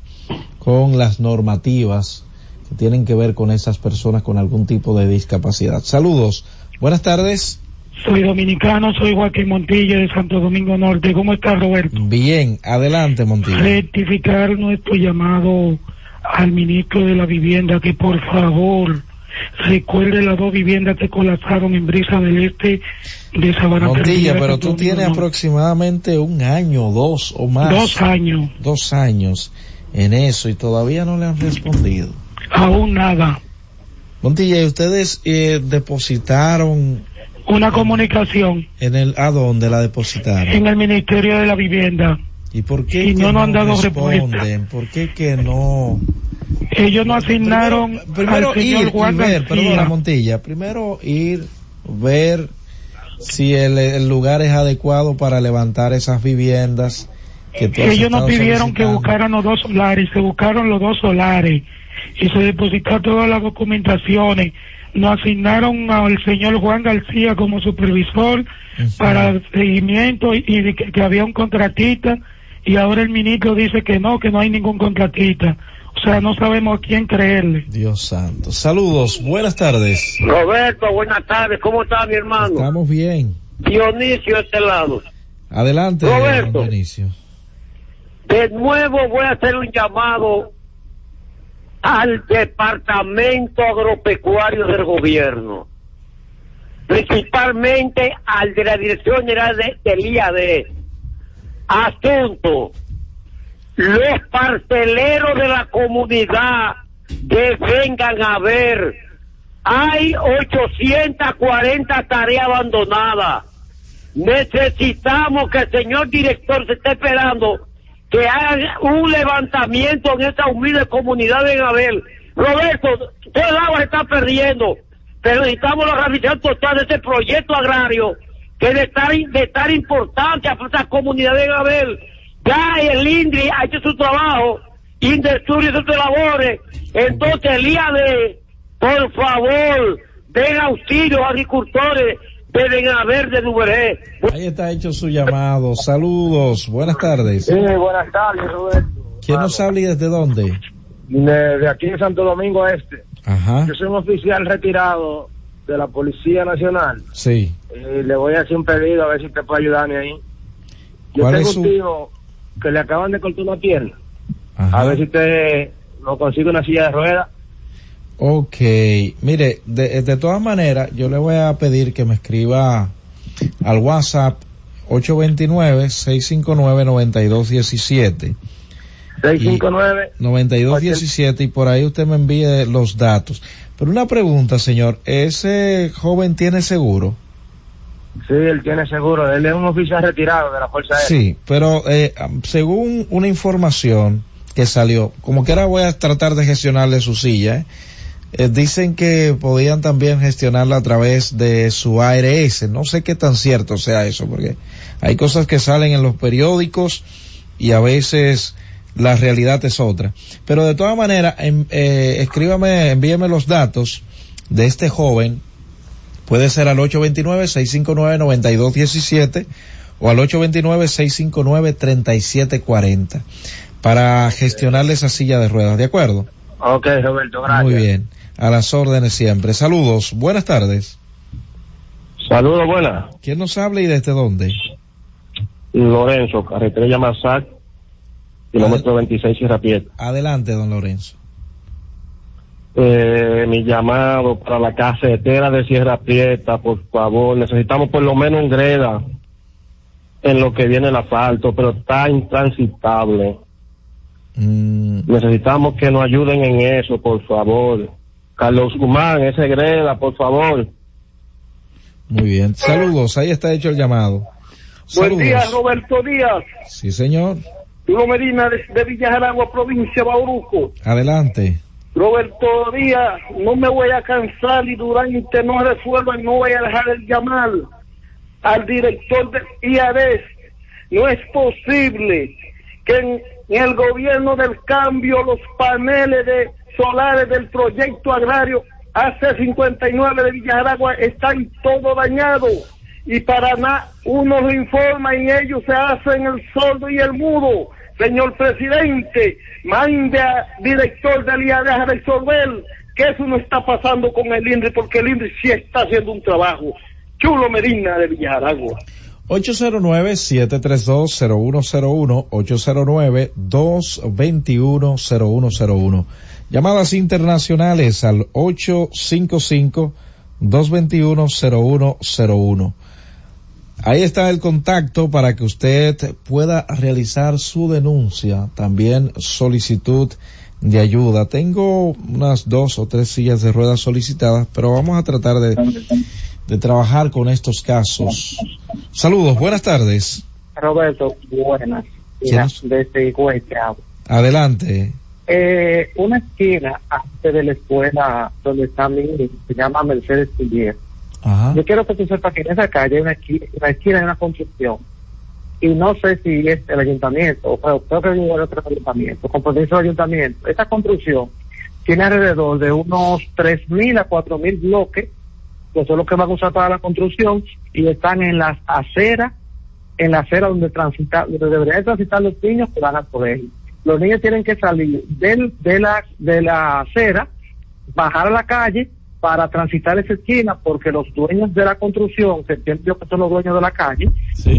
con las normativas que tienen que ver con esas personas con algún tipo de discapacidad. Saludos, buenas tardes. Soy dominicano, soy Joaquín Montilla de Santo Domingo Norte. ¿Cómo está Roberto? Bien, adelante Montillo. Rectificar nuestro llamado al ministro de la Vivienda que por favor recuerde las dos viviendas que colapsaron en Brisa del Este de Sabana Montilla, pero tú tienes aproximadamente un año, dos o más. Dos años. Dos años en eso y todavía no le han respondido. Aún nada. Montilla, ¿y ustedes eh, depositaron Una comunicación en el, a dónde la depositaron? en el Ministerio de la Vivienda. ¿Y por qué Y que no nos han dado responden? ¿Por qué que no? Ellos no asignaron Primero al señor ir y Juan ver, García. perdona Montilla, primero ir, ver si el, el lugar es adecuado para levantar esas viviendas que tú Ellos nos pidieron que buscaran los dos solares, se buscaron los dos solares y se depositaron todas las documentaciones. Nos asignaron al señor Juan García como supervisor para el seguimiento y, que, que había un contratista y ahora el ministro dice que no, que no hay ningún contratista. O sea, no sabemos a quién creerle. Dios santo. Saludos, buenas tardes. Roberto, buenas tardes. ¿Cómo está mi hermano? Estamos bien. Dionisio, este lado. Adelante, Roberto. Dionisio. De nuevo voy a hacer un llamado al Departamento Agropecuario del Gobierno, principalmente al de la Dirección General de, del IAD. Asunto, los parceleros de la comunidad que vengan a ver, hay 840 tareas abandonadas. Necesitamos que el señor director se esté esperando que haga un levantamiento en esta humilde comunidad de Abel. Roberto, todo el agua está perdiendo, pero necesitamos la revisión total de este proyecto agrario que es de estar, de importancia para esta comunidad de Abel. Ya el INDRI ha hecho su trabajo, Indestur hizo sus labores, entonces el IAD, por favor, den auxilio a agricultores de haber de Duvergé. Ahí está hecho su llamado. Saludos, buenas tardes. Sí, buenas tardes, Roberto. ¿Quién nos habla y desde dónde? De, de aquí en Santo Domingo Este. Ajá. Yo soy un oficial retirado de la Policía Nacional. Sí. Y le voy a hacer un pedido a ver si te puede ayudarme ahí. Yo ¿Cuál tengo es su- un tío que le acaban de cortar una pierna. Ajá. A ver si te lo consigue una silla de ruedas. Ok, mire, de, de todas maneras, yo le voy a pedir que me escriba al WhatsApp 829-659-9217. 659 9217 y por ahí usted me envíe los datos. Pero una pregunta, señor, ¿ese joven tiene seguro? Sí, él tiene seguro. Él es un oficial retirado de la Fuerza Aérea. Sí, pero eh, según una información que salió, como que ahora voy a tratar de gestionarle su silla, ¿eh? Eh, dicen que podían también gestionarla a través de su ARS. No sé qué tan cierto sea eso, porque hay cosas que salen en los periódicos y a veces la realidad es otra. Pero de todas maneras, em- eh, escríbame, envíeme los datos de este joven. Puede ser al 829-659-9217 o al 829-659-3740 para gestionarle esa silla de ruedas. ¿De acuerdo? Ok, Roberto, gracias. Muy bien. A las órdenes siempre. Saludos. Buenas tardes. Saludos, buenas. ¿Quién nos habla y desde dónde? Lorenzo, carretera Yamazac, kilómetro 26 Sierra Piedra. Adelante, don Lorenzo. Eh, mi llamado para la casetera de Sierra Prieta, por favor, necesitamos por lo menos un greda en lo que viene el asfalto, pero está intransitable. Mm, Necesitamos que nos ayuden en eso, por favor. Carlos Guzmán, ese greda, por favor. Muy bien. Saludos. Ahí está hecho el llamado. Buen día, Saludos. Roberto Díaz. Sí, señor. Hugo Medina de, de Villa Jaragua, provincia de Bauruco. Adelante. Roberto Díaz, no me voy a cansar y durante no resuelvan, no voy a dejar el llamar al director del IARES. No es posible que en, en el gobierno del cambio los paneles de solares del proyecto agrario AC59 de Villa Jaragua están todo dañados y para nada uno lo informa y ellos se hacen el sordo y el mudo. Señor presidente, mande a director del IAD a resolver que eso no está pasando con el INRI porque el INRI sí está haciendo un trabajo. Chulo Medina de Villaragua. 809-732-0101, 809-221-0101. Llamadas internacionales al 855-221-0101. Ahí está el contacto para que usted pueda realizar su denuncia, también solicitud de ayuda. Tengo unas dos o tres sillas de ruedas solicitadas, pero vamos a tratar de, de trabajar con estos casos. Saludos, buenas tardes. Roberto, buenas. Desde. Adelante. Eh, una esquina antes de la escuela donde está mi se llama Mercedes. Ajá. Yo quiero que tú sepas que en esa calle hay una esquina, una esquina de una construcción y no sé si es el ayuntamiento, o creo que es otro ayuntamiento, con permiso del ayuntamiento. Esta construcción tiene alrededor de unos 3.000 a 4.000 bloques, que son los que van a usar para la construcción, y están en las aceras, en la acera donde transita, donde deberían transitar los niños que van al colegio. Los niños tienen que salir del, de la, de la acera, bajar a la calle para transitar esa esquina porque los dueños de la construcción, que son los dueños de la calle,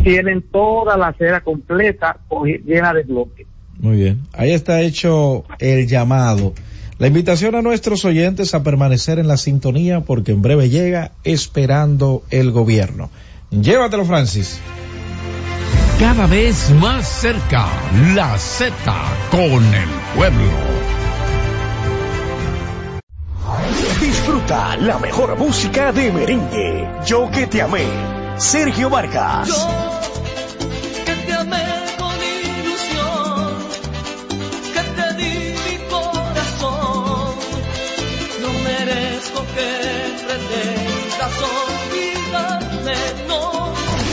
tienen toda la acera completa llena de bloques. Muy bien. Ahí está hecho el llamado. La invitación a nuestros oyentes a permanecer en la sintonía porque en breve llega esperando el gobierno. Llévatelo, Francis. Cada vez más cerca, la Z con el pueblo. Disfruta la mejor música de merengue. Yo que te amé. Sergio Vargas.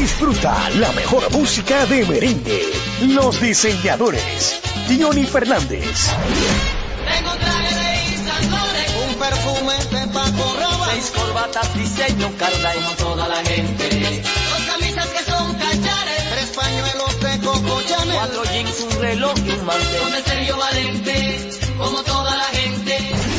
Disfruta la mejor música de merengue. Los diseñadores. Johnny Fernández. Tengo traje de Laurent, un perfume de Paco seis corbatas diseño Carla como toda la gente, dos camisas que son cachares, tres pañuelos de Coco Chanel, cuatro jeans, un reloj y un mantel, con el Sergio Valente, como toda la gente.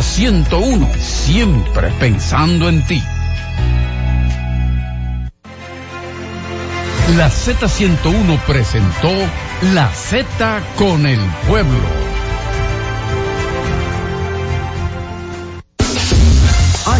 Z101, siempre pensando en ti. La Z101 presentó La Z con el pueblo.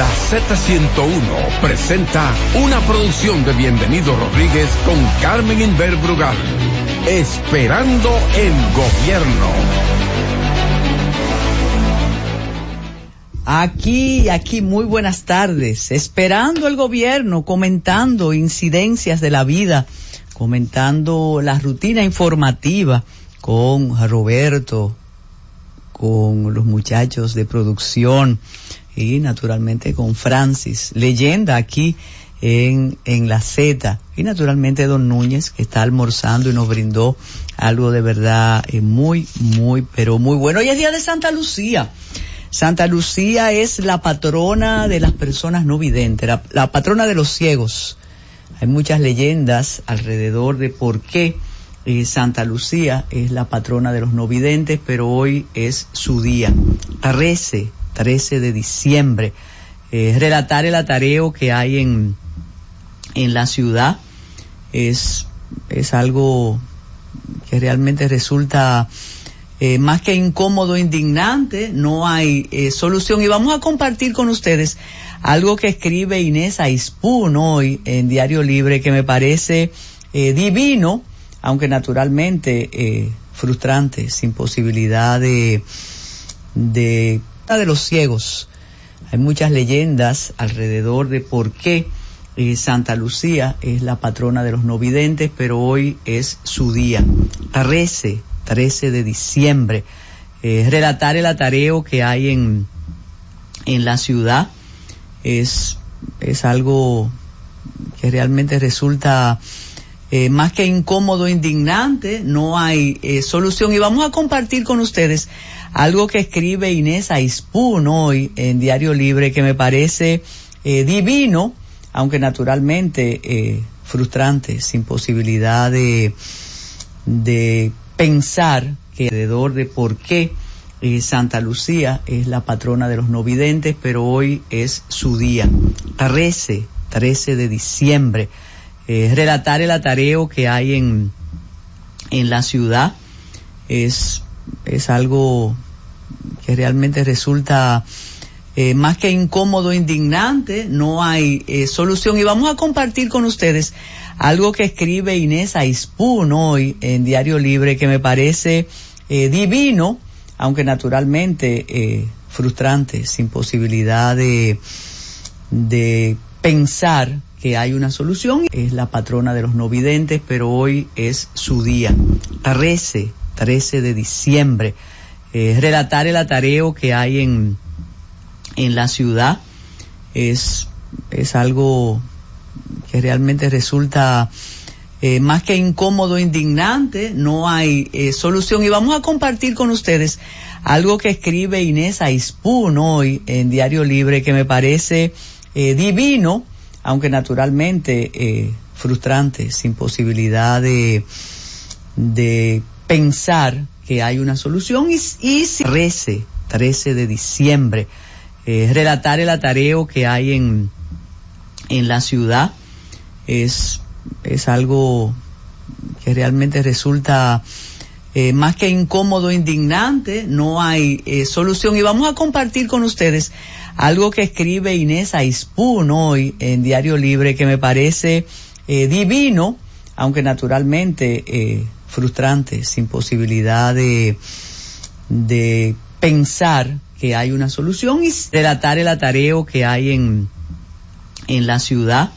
La Z101 presenta una producción de Bienvenido Rodríguez con Carmen Inver Brugal. Esperando el gobierno. Aquí, aquí, muy buenas tardes. Esperando el gobierno, comentando incidencias de la vida, comentando la rutina informativa con Roberto, con los muchachos de producción y naturalmente con Francis, leyenda aquí en, en la Z, y naturalmente Don Núñez, que está almorzando y nos brindó algo de verdad eh, muy, muy, pero muy bueno. Hoy es día de Santa Lucía. Santa Lucía es la patrona de las personas no videntes, la, patrona de los ciegos. Hay muchas leyendas alrededor de por qué eh, Santa Lucía es la patrona de los no videntes, pero hoy es su día. 13, 13 de diciembre. Eh, relatar el atareo que hay en, en la ciudad es, es algo que realmente resulta eh, más que incómodo, indignante, no hay eh, solución. Y vamos a compartir con ustedes algo que escribe Inés Aispun hoy en Diario Libre que me parece divino, aunque naturalmente frustrante, sin posibilidad de, de los ciegos. Hay muchas leyendas alrededor de por qué eh, Santa Lucía es la patrona de los no videntes, pero hoy es su día. 13, 13 de diciembre. Eh, relatar el atareo que hay en, en la ciudad es, es algo que realmente resulta eh, más que incómodo, indignante, no hay eh, solución. Y vamos a compartir con ustedes algo que escribe Inés Aispun hoy en Diario Libre que me parece eh, divino, aunque naturalmente eh, frustrante, sin posibilidad de, de pensar que alrededor de por qué eh, Santa Lucía es la patrona de los no videntes, pero hoy es su día. 13, 13 de diciembre. Eh, relatar el atareo que hay en, en la ciudad es, es algo que realmente resulta eh, más que incómodo, indignante, no hay eh, solución. Y vamos a compartir con ustedes algo que escribe Inés Aispun hoy en Diario Libre que me parece divino, aunque naturalmente frustrante, sin posibilidad de, de pensar que hay una solución. Es la patrona de los no videntes, pero hoy es su día. 13, 13 de diciembre. Eh, relatar el atareo que hay en, en la ciudad es, es algo que realmente resulta eh, más que incómodo, indignante, no hay eh, solución. Y vamos a compartir con ustedes algo que escribe Inés Aispun hoy en Diario Libre que me parece divino, aunque naturalmente eh, frustrante, sin posibilidad de, de pensar que hay una solución y, y si 13, 13 de diciembre, eh, relatar el atareo que hay en, en la ciudad es, es algo que realmente resulta eh, más que incómodo, indignante, no hay eh, solución. Y vamos a compartir con ustedes algo que escribe Inés Aispun hoy en Diario Libre que me parece eh, divino, aunque naturalmente eh, frustrante, sin posibilidad de, de pensar que hay una solución y relatar el atareo que hay en, en la ciudad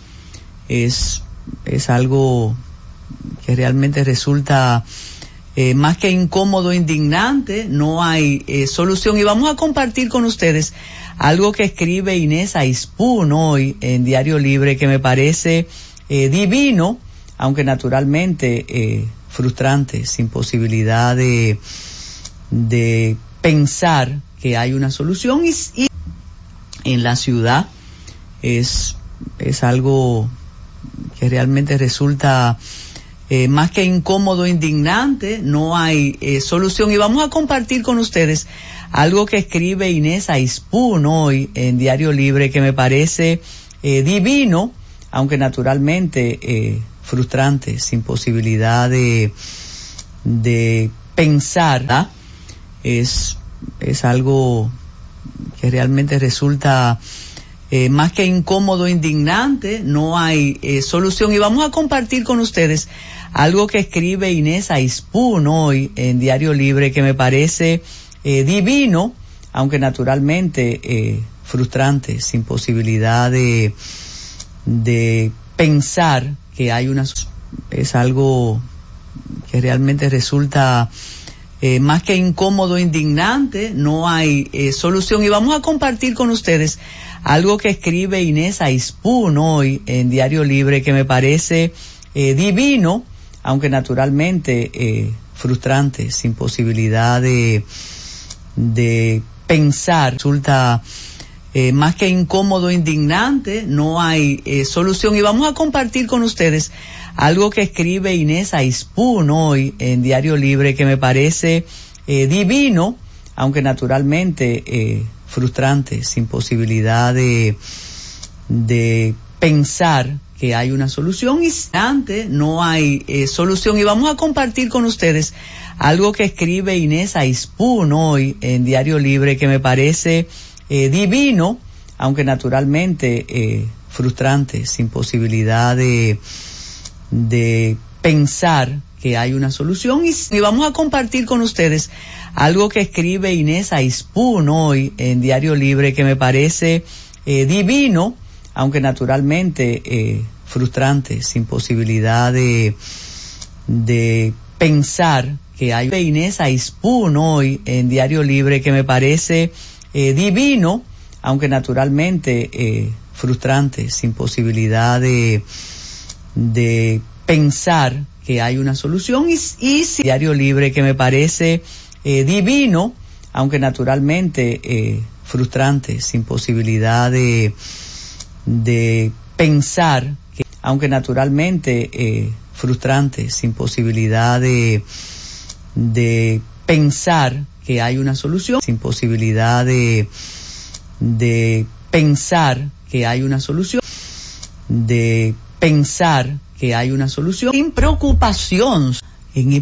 es, es algo que realmente resulta eh, más que incómodo, indignante, no hay eh, solución. Y vamos a compartir con ustedes algo que escribe Inés Aispun hoy en Diario Libre que me parece eh, divino, aunque naturalmente eh, frustrante, sin posibilidad de, de pensar que hay una solución y, y en la ciudad es, es algo que realmente resulta eh, más que incómodo, indignante, no hay eh, solución. Y vamos a compartir con ustedes algo que escribe Inés Aispun hoy en Diario Libre que me parece eh, divino, aunque naturalmente eh, frustrante, sin posibilidad de, de pensar, es, es algo que realmente resulta eh, más que incómodo, indignante, no hay eh, solución. Y vamos a compartir con ustedes algo que escribe Inés Aispun hoy en Diario Libre que me parece eh, divino, aunque naturalmente eh, frustrante, sin posibilidad de, de pensar que hay una es algo que realmente resulta eh, más que incómodo, indignante, no hay eh, solución. Y vamos a compartir con ustedes algo que escribe Inés Aispun hoy en Diario Libre que me parece eh, divino, aunque naturalmente eh, frustrante, sin posibilidad de, de pensar, resulta eh, más que incómodo, indignante, no hay eh, solución. Y vamos a compartir con ustedes algo que escribe Inés Aispun hoy en Diario Libre que me parece eh, divino, aunque naturalmente eh, frustrante, sin posibilidad de, de pensar que hay una solución. Y antes no hay eh, solución y vamos a compartir con ustedes algo que escribe Inés Aispun hoy en Diario Libre que me parece eh, divino, aunque naturalmente eh, frustrante, sin posibilidad de, de pensar que hay una solución. Y, y vamos a compartir con ustedes algo que escribe Inés Aispun hoy en Diario Libre que me parece eh, divino, aunque naturalmente eh, frustrante, sin posibilidad de, de pensar que hay Inés Aispun hoy en Diario Libre que me parece eh, divino, aunque naturalmente eh, frustrante, sin posibilidad de, de pensar que hay una solución. Y, y si- Diario Libre que me parece eh, divino, aunque naturalmente eh, frustrante, sin posibilidad de, de pensar que, aunque naturalmente eh, frustrante, sin posibilidad de, de pensar que hay una solución, sin posibilidad de, de pensar que hay una solución, de pensar que hay una solución, sin preocupación en